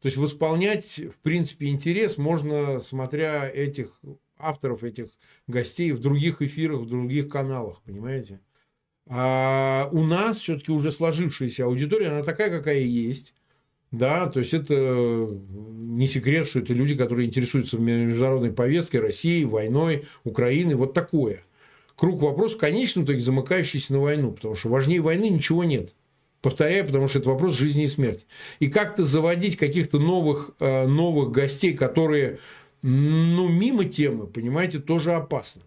То есть восполнять, в принципе, интерес можно, смотря этих авторов, этих гостей в других эфирах, в других каналах, понимаете? А у нас все-таки уже сложившаяся аудитория, она такая, какая есть. Да, то есть это не секрет, что это люди, которые интересуются международной повесткой, Россией, войной, Украиной, вот такое. Круг вопросов, конечно, итоге замыкающийся на войну, потому что важнее войны ничего нет. Повторяю, потому что это вопрос жизни и смерти. И как-то заводить каких-то новых, э, новых гостей, которые ну, мимо темы, понимаете, тоже опасно.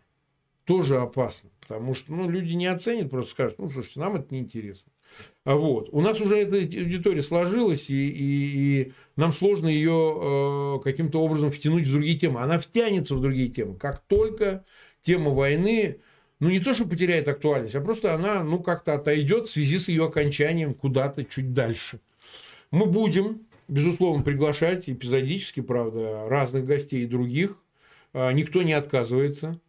Тоже опасно. Потому что ну, люди не оценят, просто скажут, ну, слушайте, нам это неинтересно. А вот. У нас уже эта аудитория сложилась, и, и, и нам сложно ее э, каким-то образом втянуть в другие темы. Она втянется в другие темы. Как только тема войны, ну не то, что потеряет актуальность, а просто она, ну, как-то отойдет в связи с ее окончанием куда-то чуть дальше. Мы будем, безусловно, приглашать эпизодически, правда, разных гостей и других. А, никто не отказывается.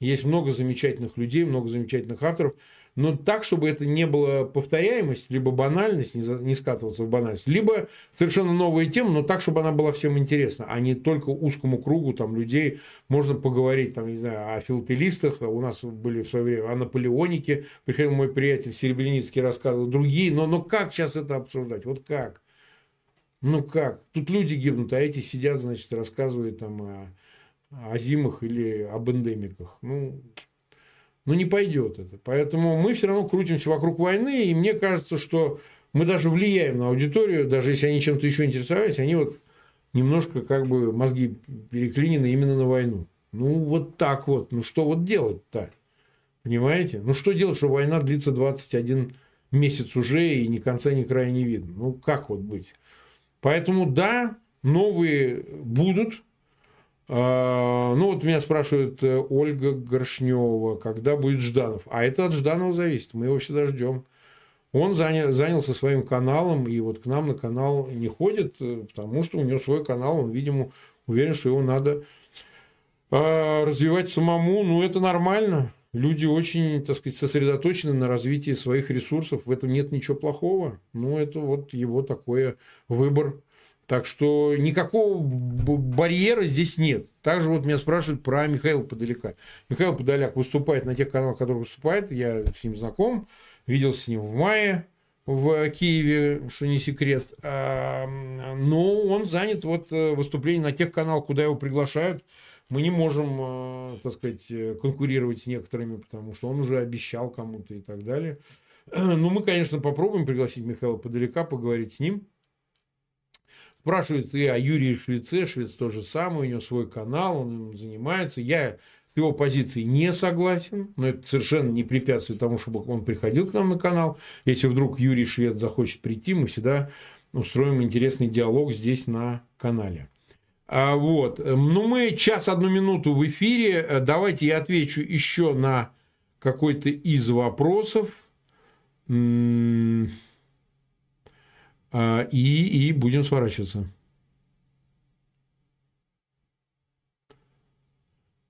Есть много замечательных людей, много замечательных авторов но так, чтобы это не было повторяемость, либо банальность, не скатываться в банальность, либо совершенно новая тема, но так, чтобы она была всем интересна, а не только узкому кругу там, людей. Можно поговорить там, не знаю, о филателистах, у нас были в свое время о Наполеонике, приходил мой приятель Серебряницкий, рассказывал, другие, но, но как сейчас это обсуждать? Вот как? Ну как? Тут люди гибнут, а эти сидят, значит, рассказывают там о, о зимах или об эндемиках. Ну, ну, не пойдет это. Поэтому мы все равно крутимся вокруг войны, и мне кажется, что мы даже влияем на аудиторию, даже если они чем-то еще интересовались, они вот немножко как бы мозги переклинены именно на войну. Ну, вот так вот. Ну, что вот делать-то? Понимаете? Ну, что делать, что война длится 21 месяц уже, и ни конца, ни края не видно? Ну, как вот быть? Поэтому, да, новые будут, ну, вот меня спрашивает э, Ольга Горшнева, когда будет Жданов. А это от Жданова зависит, мы его всегда ждем. Он занял, занялся своим каналом, и вот к нам на канал не ходит, э, потому что у него свой канал, он, видимо, уверен, что его надо а, развивать самому. Ну, это нормально. Люди очень, так сказать, сосредоточены на развитии своих ресурсов. В этом нет ничего плохого. Ну, это вот его такой выбор. Так что никакого барьера здесь нет. Также вот меня спрашивают про Михаила Подоляка. Михаил Подоляк выступает на тех каналах, которые выступает. Я с ним знаком. Виделся с ним в мае в Киеве, что не секрет. А, но он занят вот э, выступлением на тех каналах, куда его приглашают. Мы не можем, э, так сказать, конкурировать с некоторыми, потому что он уже обещал кому-то и так далее. Ну, мы, конечно, попробуем пригласить Михаила Подоляка, поговорить с ним. Спрашивают и о Юрии Швеце. Швец то же самое, у него свой канал, он им занимается. Я с его позицией не согласен, но это совершенно не препятствует тому, чтобы он приходил к нам на канал. Если вдруг Юрий Швец захочет прийти, мы всегда устроим интересный диалог здесь на канале. А вот. Ну, мы час одну минуту в эфире. Давайте я отвечу еще на какой-то из вопросов. А, и, и будем сворачиваться.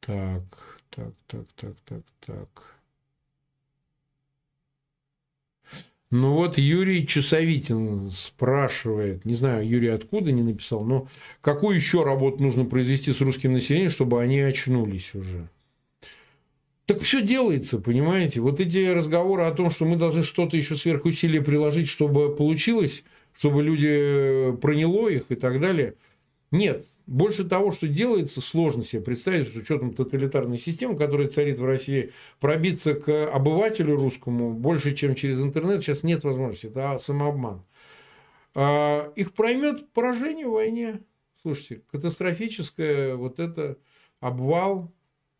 Так, так, так, так, так, так. Ну вот Юрий Часовитин спрашивает, не знаю, Юрий откуда не написал, но какую еще работу нужно произвести с русским населением, чтобы они очнулись уже? Так все делается, понимаете? Вот эти разговоры о том, что мы должны что-то еще сверхусилие приложить, чтобы получилось, чтобы люди э, проняло их и так далее. Нет, больше того, что делается, сложно себе представить с учетом тоталитарной системы, которая царит в России, пробиться к обывателю русскому больше, чем через интернет, сейчас нет возможности. Это самообман. А, их проймет поражение в войне. Слушайте, катастрофическое вот это обвал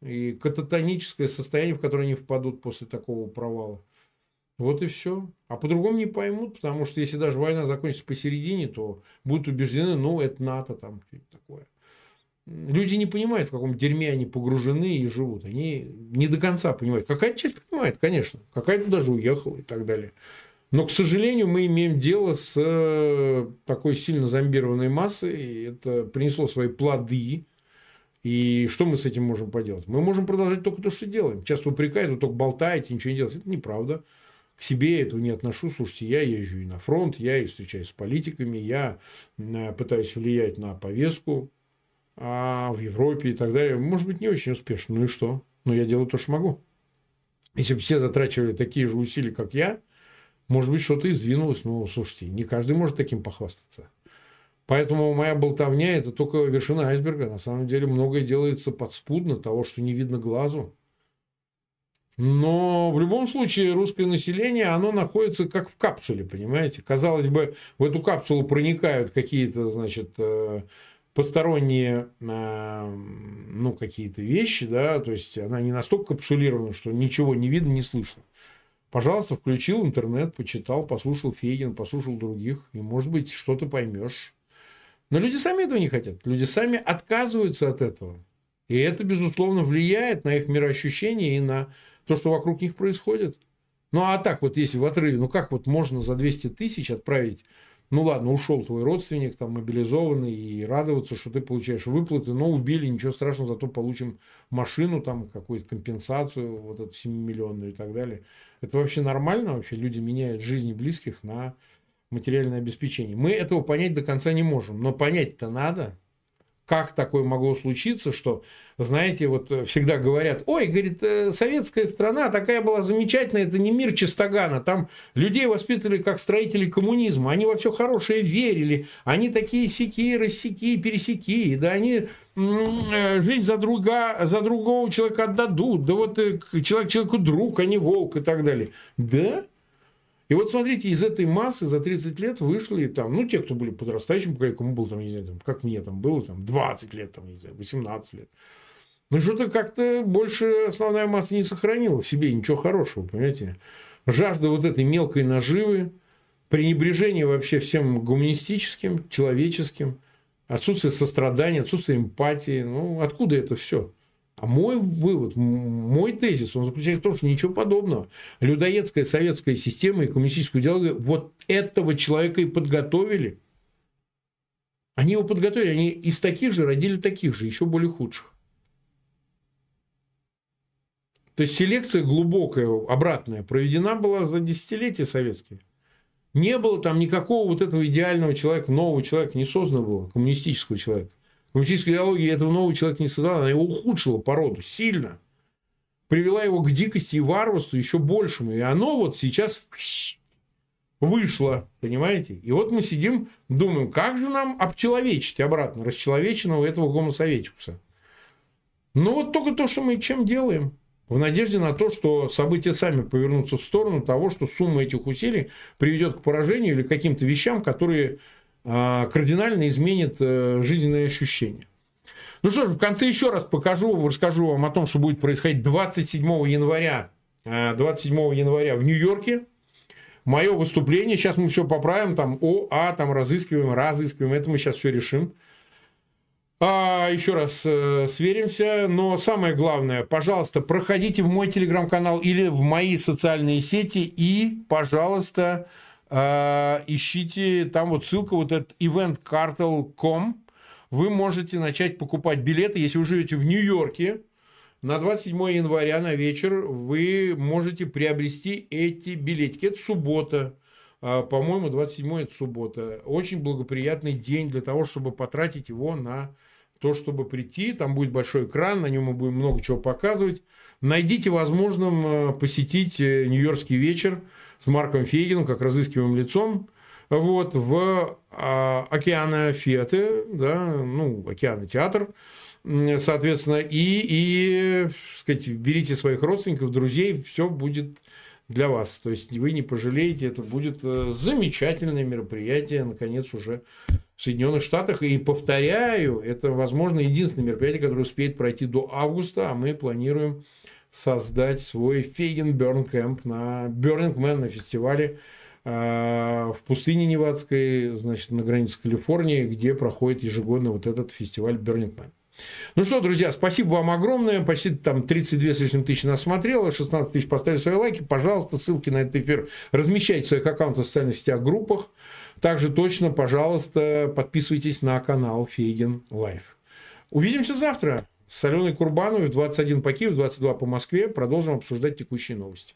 и кататоническое состояние, в которое они впадут после такого провала. Вот и все. А по-другому не поймут, потому что если даже война закончится посередине, то будут убеждены, ну, это НАТО там, что-то такое. Люди не понимают, в каком дерьме они погружены и живут. Они не до конца понимают. Какая-то часть понимает, конечно. Какая-то даже уехала и так далее. Но, к сожалению, мы имеем дело с э, такой сильно зомбированной массой. И это принесло свои плоды. И что мы с этим можем поделать? Мы можем продолжать только то, что делаем. Часто упрекают, вы только болтаете, ничего не делаете. Это неправда к себе этого не отношу. Слушайте, я езжу и на фронт, я и встречаюсь с политиками, я э, пытаюсь влиять на повестку а в Европе и так далее. Может быть, не очень успешно. Ну и что? Но я делаю то, что могу. Если бы все затрачивали такие же усилия, как я, может быть, что-то и сдвинулось. Но, слушайте, не каждый может таким похвастаться. Поэтому моя болтовня – это только вершина айсберга. На самом деле, многое делается подспудно того, что не видно глазу. Но в любом случае русское население, оно находится как в капсуле, понимаете? Казалось бы, в эту капсулу проникают какие-то, значит, э, посторонние, э, ну, какие-то вещи, да, то есть она не настолько капсулирована, что ничего не видно, не слышно. Пожалуйста, включил интернет, почитал, послушал Фейгин, послушал других, и, может быть, что-то поймешь. Но люди сами этого не хотят. Люди сами отказываются от этого. И это, безусловно, влияет на их мироощущение и на то, что вокруг них происходит. Ну, а так вот, если в отрыве, ну, как вот можно за 200 тысяч отправить ну ладно, ушел твой родственник, там, мобилизованный, и радоваться, что ты получаешь выплаты, но убили, ничего страшного, зато получим машину, там, какую-то компенсацию, вот эту 7-миллионную и так далее. Это вообще нормально вообще? Люди меняют жизни близких на материальное обеспечение. Мы этого понять до конца не можем, но понять-то надо как такое могло случиться, что, знаете, вот э, всегда говорят, ой, говорит, э, советская страна такая была замечательная, это не мир Чистогана, там людей воспитывали как строители коммунизма, они во все хорошее верили, они такие сики, рассеки, пересеки, да, они э, жизнь за, друга, за другого человека отдадут, да вот человек человеку друг, а не волк и так далее. Да? И вот смотрите, из этой массы за 30 лет вышли там, ну, те, кто были подрастающим, кому было там, не знаю, там, как мне там было, там, 20 лет, там, не знаю, 18 лет. Ну, что-то как-то больше основная масса не сохранила в себе ничего хорошего, понимаете? Жажда вот этой мелкой наживы, пренебрежение вообще всем гуманистическим, человеческим, отсутствие сострадания, отсутствие эмпатии. Ну, откуда это все? А мой вывод, мой тезис, он заключается в том, что ничего подобного. Людоедская советская система и коммунистическую идеологию вот этого человека и подготовили. Они его подготовили, они из таких же родили таких же, еще более худших. То есть селекция глубокая, обратная, проведена была за десятилетия советские. Не было там никакого вот этого идеального человека, нового человека, не создано было, коммунистического человека. Коммунистическая идеология этого нового человека не создала, она его ухудшила породу сильно. Привела его к дикости и варварству еще большему. И оно вот сейчас вышло, понимаете? И вот мы сидим, думаем, как же нам обчеловечить обратно расчеловеченного этого гомосоветикуса. Ну, вот только то, что мы чем делаем. В надежде на то, что события сами повернутся в сторону того, что сумма этих усилий приведет к поражению или каким-то вещам, которые кардинально изменит э, жизненные ощущения. Ну что ж, в конце еще раз покажу, расскажу вам о том, что будет происходить 27 января, 27 э, января в Нью-Йорке. Мое выступление, сейчас мы все поправим, там О, А, там разыскиваем, разыскиваем, это мы сейчас все решим. А, еще раз э, сверимся, но самое главное, пожалуйста, проходите в мой телеграм-канал или в мои социальные сети и, пожалуйста, а, ищите, там вот ссылка вот этот eventcartel.com, вы можете начать покупать билеты, если вы живете в Нью-Йорке, на 27 января на вечер вы можете приобрести эти билетики. Это суббота. А, по-моему, 27 это суббота. Очень благоприятный день для того, чтобы потратить его на то, чтобы прийти. Там будет большой экран, на нем мы будем много чего показывать. Найдите возможным а, посетить э, Нью-Йоркский вечер с Марком Фейгином, как разыскиваемым лицом, вот, в а, Океана Фиаты, да, ну, Океана Театр, соответственно, и, и сказать, берите своих родственников, друзей, все будет для вас. То есть вы не пожалеете, это будет э, замечательное мероприятие, наконец, уже в Соединенных Штатах. И повторяю, это, возможно, единственное мероприятие, которое успеет пройти до августа, а мы планируем создать свой Фейгин Burn Camp на Man на фестивале э, в пустыне Невадской, значит, на границе Калифорнии, где проходит ежегодно вот этот фестиваль Man. Ну что, друзья, спасибо вам огромное. Почти там 32 с лишним тысячи нас смотрело, 16 тысяч поставили свои лайки. Пожалуйста, ссылки на этот эфир размещайте в своих аккаунтах в социальных сетях, группах. Также точно, пожалуйста, подписывайтесь на канал Фейгин Live. Увидимся завтра с Аленой Курбановой в 21 по Киеву, 22 по Москве. Продолжим обсуждать текущие новости.